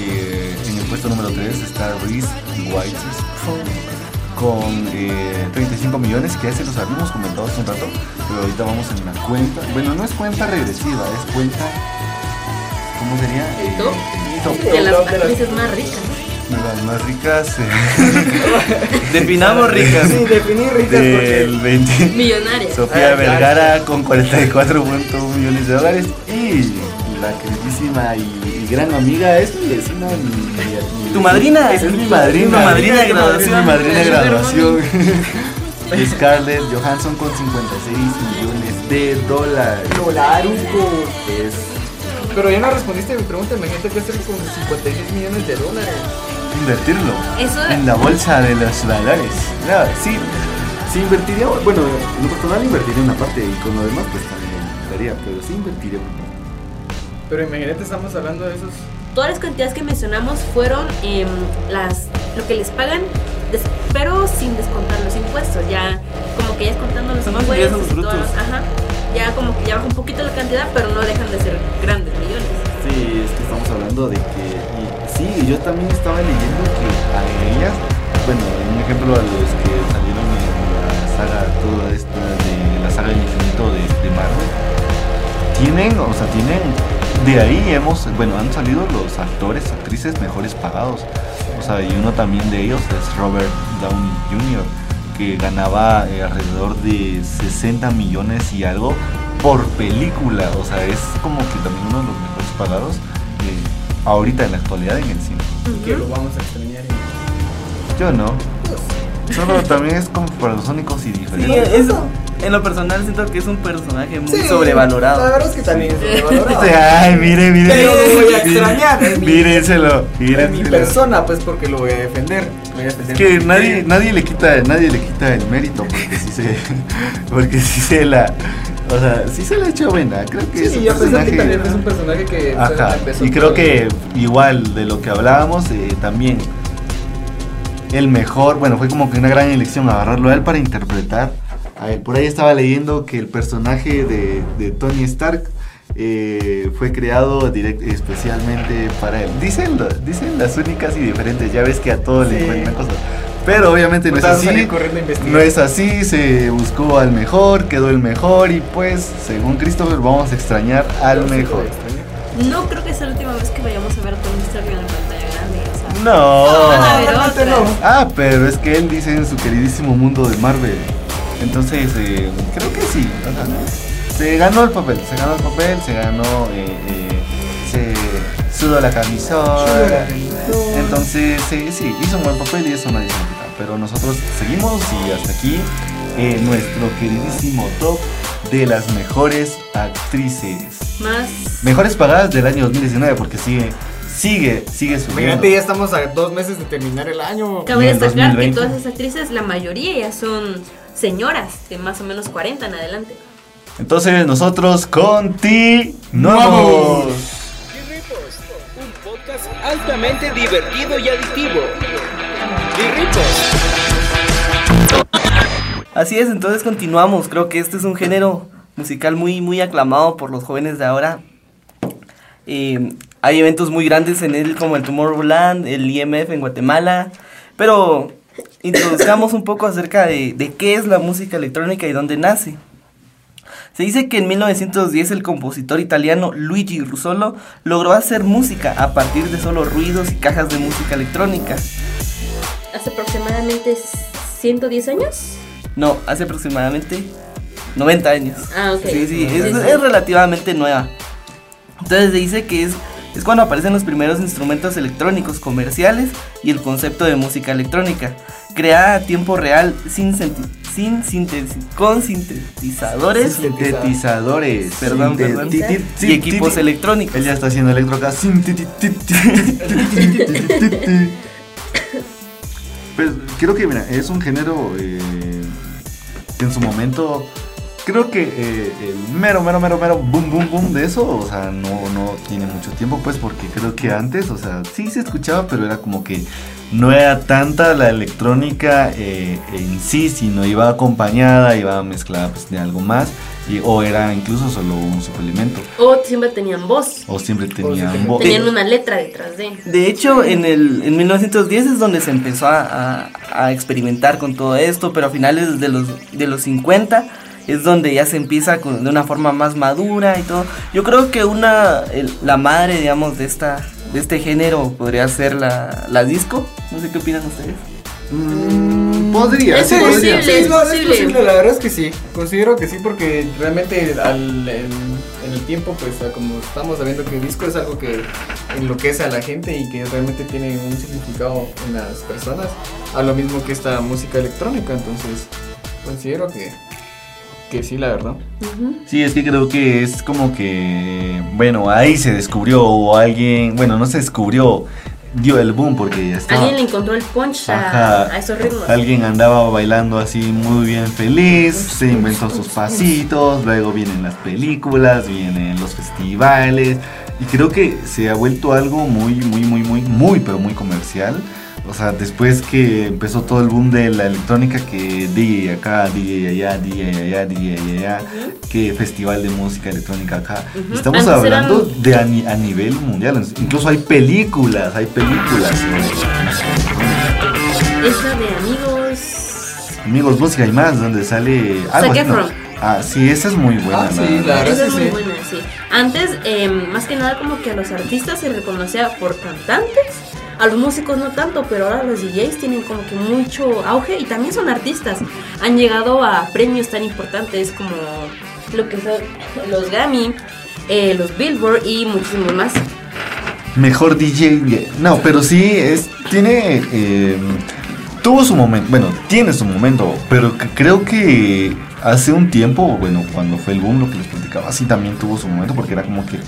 Eh, en el puesto número 3 está Reese Witherspoon con eh, 35 millones, que ya se los habíamos comentado hace un rato, pero ahorita vamos en la cuenta. Bueno, no es cuenta regresiva, es cuenta. ¿Cómo sería? ¿El top? el top De las actrices más ricas. de las más ricas eh, Definamos ricas. Sí, ricas del porque. 20. Millonarias. Sofía Ah, Vergara con 44.1 millones de dólares y la queridísima y gran amiga es mi vecina. mi- mi- Tu madrina. Es mi madrina. Tu madrina de Es graduación. mi madrina de graduación. Scarlett Johansson con 56 millones de dólares. Dolaruco. Es Pero ya no respondiste a mi pregunta, imagínate qué hacer con 56 millones de dólares. Invertirlo Eso- en la bolsa de los valores. No, sí, sí invertiría, bueno, en lo personal invertiría una parte y con lo demás pues también daría, pero sí invertiría una. Pero imagínate, estamos hablando de esos. Todas las cantidades que mencionamos fueron em, las lo que les pagan, des- pero sin descontar los impuestos. Ya como que ya descontando los Son los impuestos todo, brutos. ajá. Ya como que ya baja un poquito la cantidad, pero no dejan de ser grandes millones. Sí, es que estamos hablando de que. Y, sí, yo también estaba leyendo que a ellas, bueno, un ejemplo a los que salieron en la saga, toda esta de la saga del infinito de, de Marvel, tienen, o sea, tienen. De ahí hemos, bueno, han salido los actores, actrices mejores pagados. O sea, y uno también de ellos es Robert Downey Jr., que ganaba eh, alrededor de 60 millones y algo por película. O sea, es como que también uno de los mejores pagados eh, ahorita en la actualidad en el cine. y Que lo vamos a extrañar. Yo no. Solo también es como para los únicos y Sí, diferentes. eso. En lo personal siento que es un personaje muy Sí, La sobrevalorado. verdad es que también es sobrevalorado. Ay, mire, mire. Pero lo voy a extrañar. mi- Mírenselo, en mi mírenselo. persona, pues porque lo voy a defender. Voy a defender Es que mi nadie, nadie le quita, nadie le quita el mérito porque sí se, porque sí se la, o sea, sí se la ha hecho buena. Creo que es Sí, un y a pesar que personaje. también es un personaje que Ajá. empezó Y creo que igual de lo que hablábamos eh, también el mejor, bueno, fue como que una gran elección agarrarlo a él para interpretar. A él. Por ahí estaba leyendo que el personaje de, de Tony Stark eh, fue creado direct- especialmente para él. Dicen, dicen las únicas y diferentes, ya ves que a todos le Sí. encuentran cosas. Pero obviamente no es así. No es así, se buscó al mejor, quedó el mejor y pues, según Christopher, vamos a extrañar al mejor. No creo que sea la última vez que vayamos a ver a Tony Stark en la pantalla grande. O sea, No. ver otras. no. Ah, pero es que él dice en su queridísimo mundo de Marvel. Entonces, eh, creo que sí. o sea, se ganó el papel, se ganó el papel, se ganó, eh, eh, se sudó la camisola. Entonces, eh, sí, hizo un buen papel y eso nadie se quita. Pero nosotros seguimos y hasta aquí eh, nuestro queridísimo top de las mejores actrices. Más. Mejores pagadas del año 2019 porque sigue, sigue, sigue subiendo. Imagínate, ya estamos a dos meses de terminar el año. Cabe destacar 2020. que todas esas actrices, la mayoría ya son señoras de más o menos 40 en adelante. Entonces nosotros continuamos. Dirripos, un podcast altamente divertido y adictivo. Dirripos. Así es, entonces continuamos. Creo que este es un género musical muy, muy aclamado por los jóvenes de ahora. Eh, hay eventos muy grandes en él como el Tomorrowland, el IMF en Guatemala. Pero introduzcamos un poco acerca de, de qué es la música electrónica y dónde nace. Se dice que en 1910 el compositor italiano Luigi Russolo logró hacer música a partir de solo ruidos y cajas de música electrónica. Hace aproximadamente 110 años. No, hace aproximadamente 90 años. Ah, ok. Sí, sí, es, Sí, sí. es relativamente nueva. Entonces se dice que es, es cuando aparecen los primeros instrumentos electrónicos comerciales y el concepto de música electrónica, creada a tiempo real sin, sin sintetiz con sintetizadores, sintetizadores, perdón, perdón, y equipos electrónicos. Él ya está haciendo electroca. Pues creo que mira, es un género que en su momento Creo que eh, el mero, mero, mero, mero boom, boom, boom de eso, o sea, no, no tiene mucho tiempo, pues, porque creo que antes, o sea, sí se escuchaba, pero era como que no era tanta la electrónica eh, en sí, sino iba acompañada, iba mezclada pues, de algo más, y, o era incluso solo un suplemento, O siempre tenían voz. o siempre tenían- voz. Tenían una letra detrás de. De hecho, en, el, en 1910 es donde se empezó a, a- a experimentar con todo esto, pero a finales de los, de los 50 es donde ya se empieza con- de una forma más madura y todo. Yo creo que una el- la madre, digamos, de esta de este género podría ser la, la disco. No sé qué opinan ustedes. Mm, podría, Es sí, posible. podría. Sí, no, es posible. posible, la verdad es que sí. Considero que sí, porque realmente al, en, en el tiempo, pues a como estamos sabiendo que el disco es algo que enloquece a la gente y que realmente tiene un significado en las personas, a lo mismo que esta música electrónica, entonces considero que, que sí, la verdad. Sí, es que creo que es como que, bueno, ahí se descubrió o alguien, bueno, no se descubrió, dio el boom porque ya estaba. Alguien le encontró el punch a, esos ritmos. Alguien andaba bailando así muy bien feliz, se inventó sus pasitos, luego vienen las películas, vienen los festivales y creo que se ha vuelto algo muy, muy, muy, muy, muy, pero muy comercial. O sea, después que empezó todo el boom de la electrónica, que DJ acá, DJ allá, DJ allá, DJ allá, que festival de música electrónica acá. Estamos Antes hablando eran- de a, ni- a nivel mundial. Incluso hay películas, hay películas. Es la de amigos. Amigos, música y más, donde sale. algo así, ¿no? Ah, sí, esa es muy buena. Ah, sí, la verdad. Esa es muy sí. buena, sí. Antes, eh, más que nada, como que a los artistas se reconocía por cantantes, a los músicos no tanto, pero ahora los DJs tienen como que mucho auge y también son artistas. Han llegado a premios tan importantes como lo que son los Grammy, eh, los Billboard y muchísimos más. Mejor DJ. No, pero sí, es. Tiene. eh, tuvo su momento. Bueno, tiene su momento. Pero creo que hace un tiempo, bueno, cuando fue el boom, lo que les platicaba, sí también tuvo su momento. Porque era como que.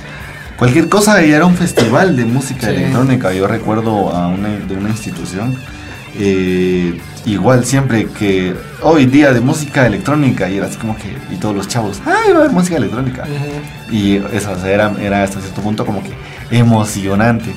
Cualquier cosa era un festival de música Sí. electrónica. Yo recuerdo a una, de una institución. eh, igual siempre que hoy día de música electrónica y era así como que y todos los chavos ay va a haber música electrónica y eso o sea, era, era hasta cierto punto como que emocionante.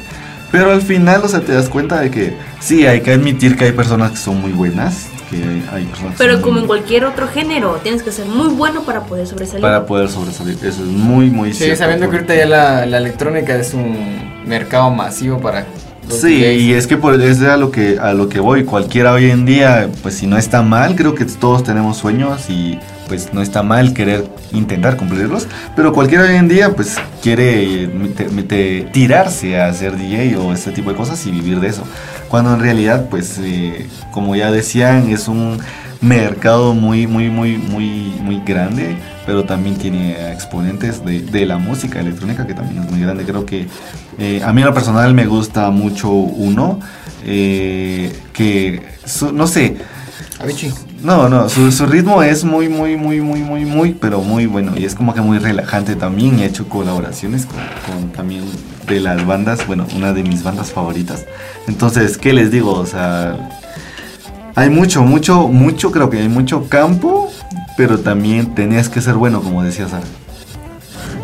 Pero al final, o sea, te das cuenta de que sí, hay que admitir que hay personas que son muy buenas, que hay que Pero como en cualquier otro género, tienes que ser muy bueno para poder sobresalir. para poder sobresalir. Eso es muy, muy Sí, cierto, sabiendo que porque- ahorita ya la, la electrónica es un mercado masivo para Sí, DJs. y es que por, es a lo que a lo que voy. Cualquiera hoy en día, pues si no está mal, creo que todos tenemos sueños y pues no está mal querer intentar cumplirlos. Pero cualquiera hoy en día, pues quiere eh, mete- mete- tirarse a ser DJ o este tipo de cosas y vivir de eso. Cuando en realidad, pues eh, como ya decían, es un mercado muy, muy, muy, muy, muy grande. Pero también tiene exponentes de, de la música electrónica que también es muy grande. Creo que eh, a mí en lo personal me gusta mucho uno que, no sé, Avicii. No, no, su, su ritmo es muy, muy, muy, muy, muy, muy, pero muy bueno. Y es como que muy relajante también. He hecho colaboraciones con, con también de las bandas, bueno, una de mis bandas favoritas. Entonces, ¿qué les digo? O sea, hay mucho, mucho, mucho, creo que hay mucho campo, pero también tenías que ser bueno, como decía Sara.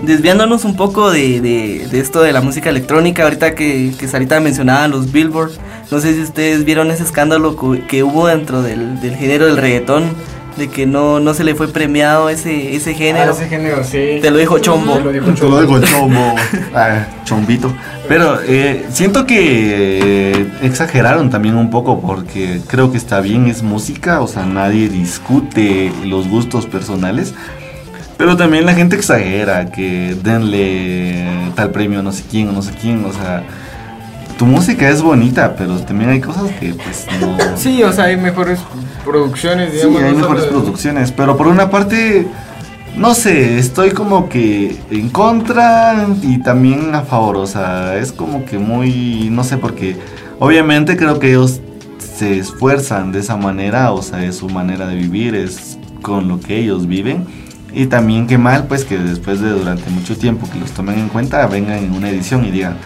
Desviándonos un poco de, de- de esto de la música electrónica, ahorita que, que Sarita mencionaba los Billboard, no sé si ustedes vieron ese escándalo cu- que hubo dentro del, del género del reggaetón, de que no, no se le fue premiado ese, ese género. Ah, ese género, sí. Te lo dijo Chombo. Te lo dijo Te lo chombo. Ah, chombito. Pero eh, siento que eh, exageraron también un poco porque creo que está bien, es música, o sea, nadie discute los gustos personales. Pero también la gente exagera, que denle tal premio a no sé quién o no sé quién, o sea, tu música es bonita, pero también hay cosas que pues no... Sí, o sea, hay mejores producciones, Sí, digamos. hay no mejores producciones, pero por una parte, no sé, estoy como que en contra y también a favor, o sea, es como que muy, no sé, porque obviamente creo que ellos se esfuerzan de esa manera, o sea, es su manera de vivir, es con lo que ellos viven. Y también qué mal, pues que después de durante mucho tiempo que los tomen en cuenta, vengan en una edición y digan,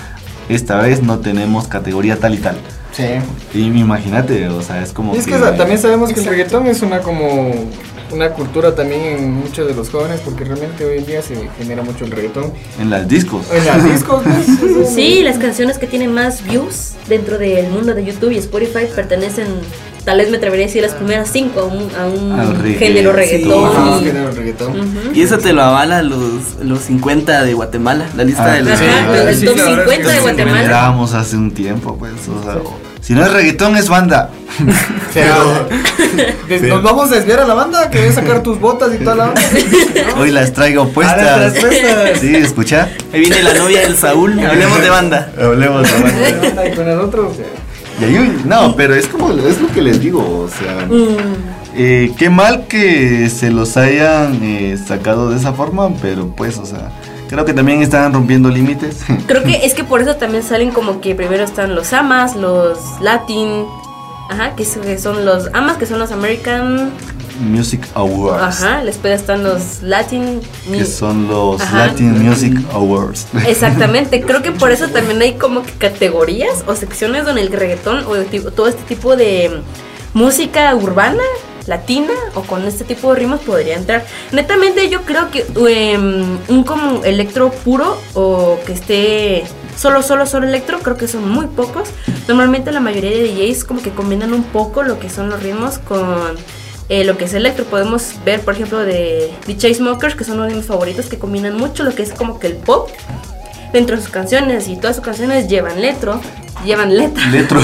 esta vez no tenemos categoría tal y tal. Sí. Y imagínate, o sea, es como... Y es que o sea, también sabemos que el reggaetón es una como una cultura también en muchos de los jóvenes porque realmente hoy en día se genera mucho el reggaetón. En las discos. En las discos, pues, Sí, las canciones que tienen más views dentro del mundo de YouTube y Spotify pertenecen, tal vez me atrevería a decir las primeras cinco a un, a un Al reggae, género sí. reggaetón. Ajá, y- género reggaetón. Ujú. Y eso te lo avala los, los 50 de Guatemala, la lista Ah, de los Ajá, Sí, el sí, top es 50 que de sí, Guatemala. Hace un tiempo, pues, o sea, si no es reggaetón es banda. Pero, nos vamos a desviar a la banda, que voy a sacar tus botas y toda la onda. Hoy las traigo Ahora puestas. las puestas. Sí, escucha. Ahí viene la novia del Saúl, hablemos de banda. Hablemos de banda. Y con nosotros. Y no, pero es como es lo que les digo, o sea, Mm, eh, qué mal que se los hayan eh, sacado de esa forma, pero pues, o sea, creo que también están rompiendo límites. Creo que es que por eso también salen como que primero están los amas, los latin, ajá, que son- los amas, que son los American Music Awards. Ajá, después están los Latin. Que son los Ajá. Latin Music Awards. Exactamente, creo que por eso también hay como que categorías o secciones donde el reggaetón o el tipo- todo este tipo de música urbana, latina o con este tipo de ritmos podría entrar. Netamente yo creo que em, un como electro puro o que esté solo, solo, solo electro, creo que son muy pocos. Normalmente la mayoría de DJs como que combinan un poco lo que son los ritmos con eh, lo que es electro. Podemos ver, por ejemplo, de The Chainsmokers, que son uno de mis favoritos, que combinan mucho lo que es como que el pop dentro de sus canciones y todas sus canciones llevan letro, llevan letra. Electro.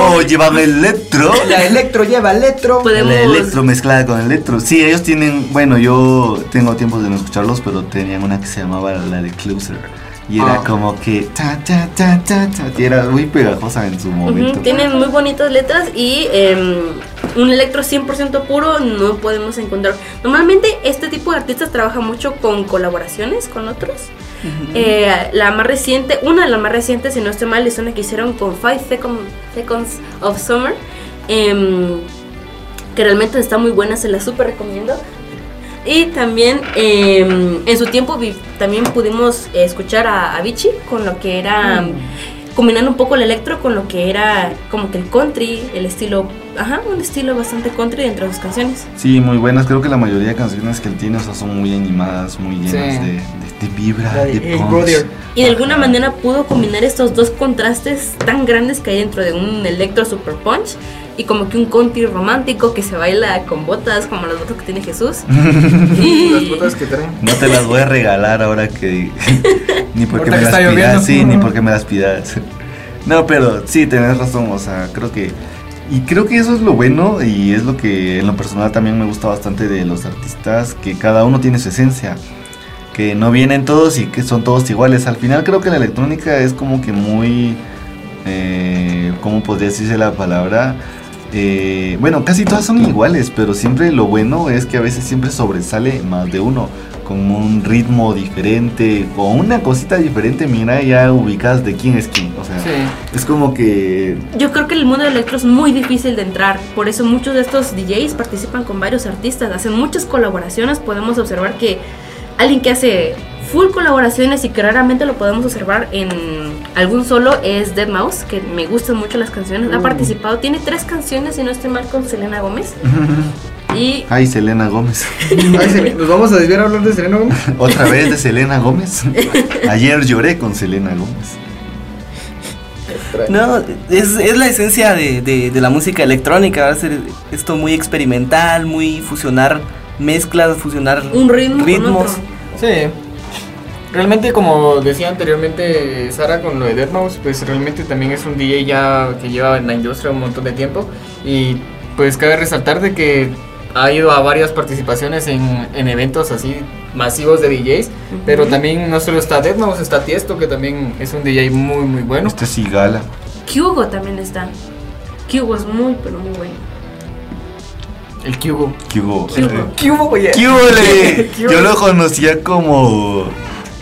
oh, llevan electro. La electro lleva electro. Podemos La electro mezclada con electro. Sí, ellos tienen, bueno, yo tengo tiempo de no escucharlos, pero tenían una que se llamaba la de Closer. Y era Ah. como que ta ta ta ta ta. Y era muy pegajosa en su momento. tienen muy bonitas letras y em, un electro 100% puro no podemos encontrar. Normalmente este tipo de artistas trabaja mucho con colaboraciones con otros. Eh, la más reciente, una de las más recientes, si no estoy mal, es una que hicieron con Five Second- Seconds of Summer. em, que realmente está muy buena, se la súper recomiendo. Y también em, en su tiempo también pudimos eh, escuchar a Avicii con lo que era combinando un poco el electro con lo que era como que el country, el estilo, ajá, un estilo bastante country dentro de sus canciones. Sí, muy buenas. Creo que la mayoría de canciones que él tiene o sea, son muy animadas, muy llenas Sí. de, de, de vibra, La de de. Brother. Y de alguna manera pudo combinar estos dos contrastes tan grandes que hay dentro de un electro super punch y como que un country romántico que se baila con botas como las botas que tiene Jesús. Las botas que traen. No te las voy a regalar ahora que. ni porque me las pidas. Sí, ni porque me las pidas. No, pero sí, tenés razón. O sea, creo que. Y creo que eso es lo bueno y es lo que en lo personal también me gusta bastante de los artistas, que cada uno tiene su esencia, que no vienen todos y que son todos iguales. Al final creo que la electrónica es como que muy, eh, ¿cómo podría decirse la palabra? Eh, bueno, casi todas son iguales, pero siempre lo bueno es que a veces siempre sobresale más de uno, con un ritmo diferente, con una cosita diferente, mira, ya ubicas de quién es quién. O sea, Sí. es como que Yo creo que el mundo del electro es muy difícil de entrar, por eso muchos de estos DJs participan con varios artistas, hacen muchas colaboraciones, podemos observar que alguien que hace full colaboraciones y que raramente lo podemos observar en algún solo es Dead Mouse, que me gustan mucho las canciones, ha Uh. participado, tiene tres canciones, si no estoy mal, con Selena Gómez. Y Ay, Selena Gómez. Ay, se- Nos vamos a desviar a hablar de Serena Gómez. Otra vez de Selena Gómez. Ayer lloré con Selena Gómez. No, es, es la esencia de, de- de la música electrónica, va a ser esto muy experimental, muy fusionar mezclas, fusionar un ritmo con ritmos. otro. Sí. Realmente, como decía anteriormente Sara con lo de Deadmau5, pues realmente también es un DJ ya que lleva en la industria un montón de tiempo. Y pues cabe resaltar de que ha ido a varias participaciones en, en eventos así masivos de DJs. Pero también no solo está Deadmau5, está Tiesto, que también es un DJ muy, muy bueno. Este es Igala. Kyugo también está. Kyugo es muy, pero muy bueno. El Cubo. ¿Qué hubo? Cubo. Cubo, oye. ¿Qué hubo, le? ¿Qué hubo? Yo lo conocía como.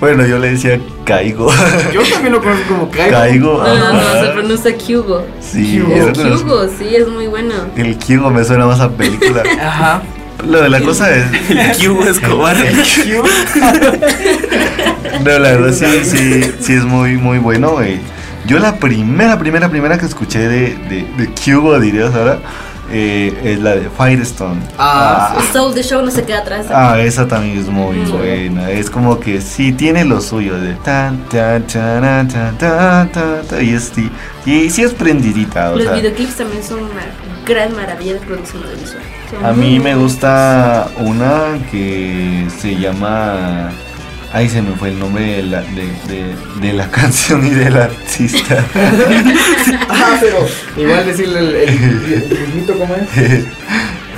Bueno, yo le decía Caigo. Yo también lo conozco como Caigo. Caigo. No, no, ajá. se pronuncia Kyugo. Sí, Kyugo. Es. Kyugo, sí, es muy bueno. El Kyugo me suena más a película. Ajá. Lo de la cosa es. El Cubo Escobar. No, la verdad sí, sí, sí es muy, muy bueno, güey. Yo la primera, primera, primera que escuché de, de, de Cubo, dirías ahora, eh, es la de Firestone. Ah, Soul the Show no se queda atrás. Ah, esa también es muy Sí. buena. Es como que sí tiene lo suyo de tan tan tan tan tan tan tan, y es sí, y sí es prendidita, o Los sea. videoclips también son una gran maravilla de producción audiovisual. A mí me gusta una que se llama. Ay, se me fue el nombre de la, de, de, de la canción y del artista. Ah, pero igual decirle el, el, el ¿cómo es?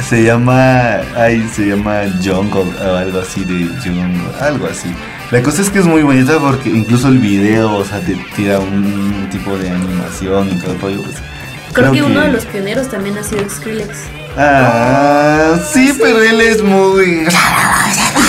se llama. Ay, se llama Jungle o algo así de Jungle, algo así. La cosa es que es muy bonita porque incluso el video, o sea, te tira un tipo de animación y todo el rollo. pues, Creo que uno de los pioneros también ha sido Skrillex. Ah, sí, pero él es muy.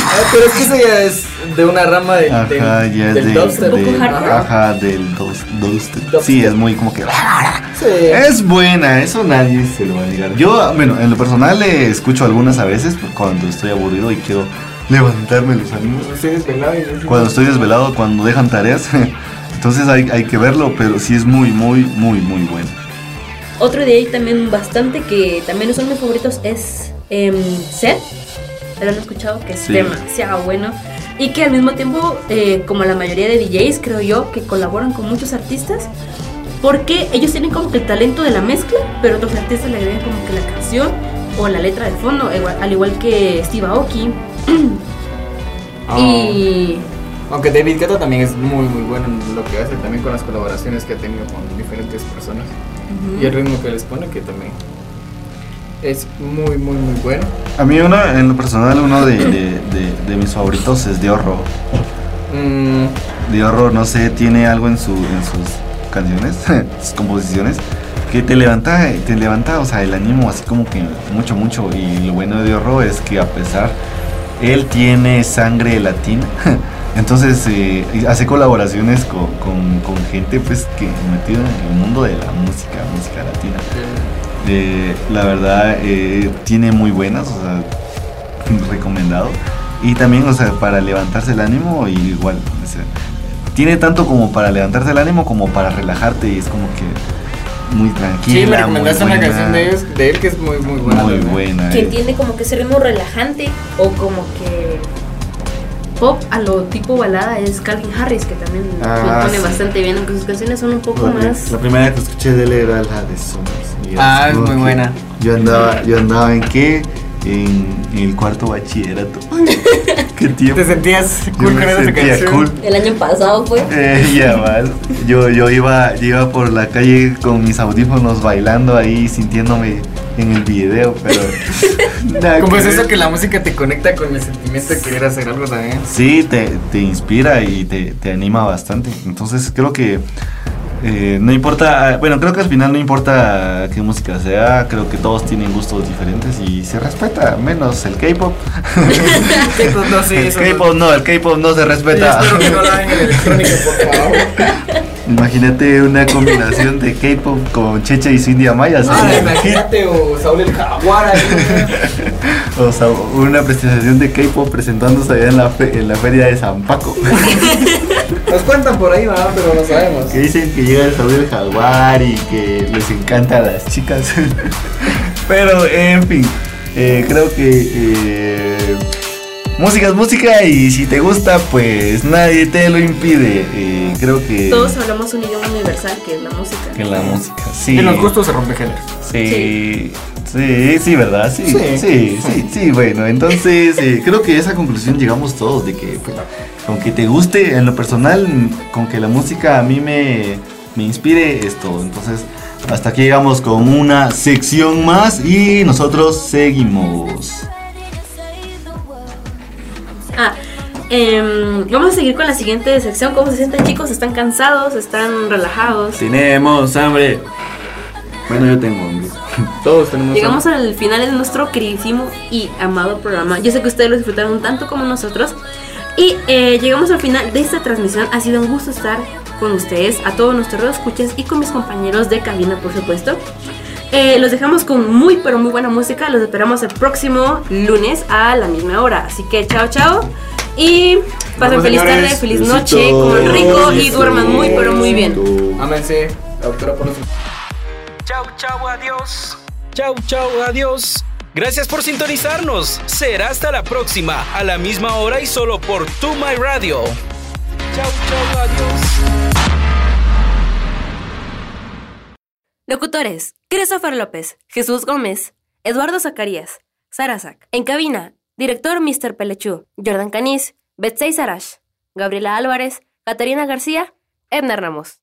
Ah, pero es que eso ya es de una rama de, Ajá, del- ya del de, dubstep. de- Ajá. ajá, del dos, dubstep. Dubstep. Sí, es muy como que Sí. es buena, eso nadie se lo va a negar. Yo, bueno, en lo personal eh, escucho algunas a veces cuando estoy aburrido y quiero levantarme los ánimos. Estoy desvelado y no- Cuando estoy desvelado, cuando dejan tareas. Entonces hay, hay que verlo, pero sí es muy, muy, muy, muy bueno. Otro de ahí también bastante que también son mis favoritos es em, Seth. ¿Lo han escuchado? Que es Sí. demasiado bueno. Y que al mismo tiempo, eh, como la mayoría de DJs, creo yo, que colaboran con muchos artistas. Porque ellos tienen como que el talento de la mezcla, pero otros artistas le agregan como que la canción o la letra de fondo, igual- al igual que Steve Aoki. Y Aunque David Guetta también es muy muy bueno en lo que hace, también con las colaboraciones que ha tenido con diferentes personas. Y el ritmo que les pone que también es muy muy muy bueno. A mí uno, en lo personal, uno de, de- de- de mis favoritos es Diorro. Mm, Diorro, no sé, tiene algo en, su, en sus canciones, sus composiciones, que te levanta, te levanta, o sea, el ánimo así como que mucho, mucho. Y lo bueno de Diorro es que a pesar, él tiene sangre latina. Entonces eh, hace colaboraciones con, con- con gente pues que metida en el mundo de la música, música latina. Eh, la verdad eh, tiene muy buenas, o sea, recomendado. Y también, o sea, para levantarse el ánimo, y igual, o sea, tiene tanto como para levantarse el ánimo como para relajarte y es como que muy tranquila. sí, me recomendaste una canción de, ellos- de él que es muy muy buena. Muy buena. que eh. tiene como que ese ritmo relajante o como que pop a lo tipo balada es Calvin Harris, que también Ah, lo pone sí. bastante bien, aunque sus canciones son un poco más... la primera que escuché de él era la de Somos. Ah, es muy buena. Yo andaba, yo andaba en qué? En, en el cuarto bachillerato. ¿Qué tiempo? ¿Te sentías cool con esa sentía canción? cool. El año pasado fue... Eh, ya mal. Yo, yo iba, yo iba por la calle con mis audífonos bailando ahí, sintiéndome en el video, pero. ¿Cómo es eso que la música te conecta con el sentimiento de querer hacer algo también? Sí, te, te inspira y te, te anima bastante. Entonces creo que eh, no importa, bueno, creo que al final no importa qué música sea, creo que todos tienen gustos diferentes y se respeta, menos el K-pop. Sí, no, sí, el K-pop no, el K-pop no se respeta. espero que no la hagan en electrónica, por favor. Imagínate una combinación de K-pop con Cheche y Cindy Amaya. Ah, imagínate, o Saúl el Jaguar. O sea, una presentación de K-pop presentándose allá en la, fe- en la feria de San Paco. Nos cuentan por ahí, ¿verdad? Pero no sabemos. que dicen que llega el Saúl el Jaguar y que les encanta a las chicas. Pero, en fin, eh, creo que eh, música es música y si te gusta, pues nadie te lo impide. Eh, creo que, Todos hablamos un idioma universal que es la música. que la música, sí. En los gustos se rompe género. Sí, sí, sí, ¿verdad? Sí, sí, Sí. sí, sí, bueno, entonces eh, creo que a esa conclusión llegamos todos, de que pues, con que te guste, en lo personal, con que la música a mí me, me inspire, es todo. Entonces, hasta aquí llegamos con una sección más y nosotros seguimos. Em, vamos a seguir con la siguiente sección. ¿Cómo se sienten chicos? ¿Están cansados? ¿Están relajados? Tenemos hambre. Bueno, yo tengo hambre. Todos tenemos. Llegamos al final de nuestro queridísimo y amado programa. Yo sé que ustedes lo disfrutaron tanto como nosotros. Y eh, llegamos al final de esta transmisión. Ha sido un gusto estar con ustedes, a todos nuestros escuchas y con mis compañeros de cabina, por supuesto. Eh, los dejamos con muy, pero muy buena música. Los esperamos el próximo lunes a la misma hora. Así que chao, chao. Y pasen Vamos, feliz señores. tarde, feliz Besitos. noche, coman rico y duerman muy, pero muy bien. Ámense. La doctora por los Chau, chau, adiós. Chau, chau, adiós. Gracias por sintonizarnos. Será hasta la próxima, a la misma hora y solo por Tu My Radio. Chau, chau, adiós. Locutores: Christopher López, Jesús Gómez, Eduardo Zacarías, Sarazac. En cabina: Director Mr. Pelechú, Jordan Canis, Betsey Sarash, Gabriela Álvarez, Catarina García, Edna Ramos.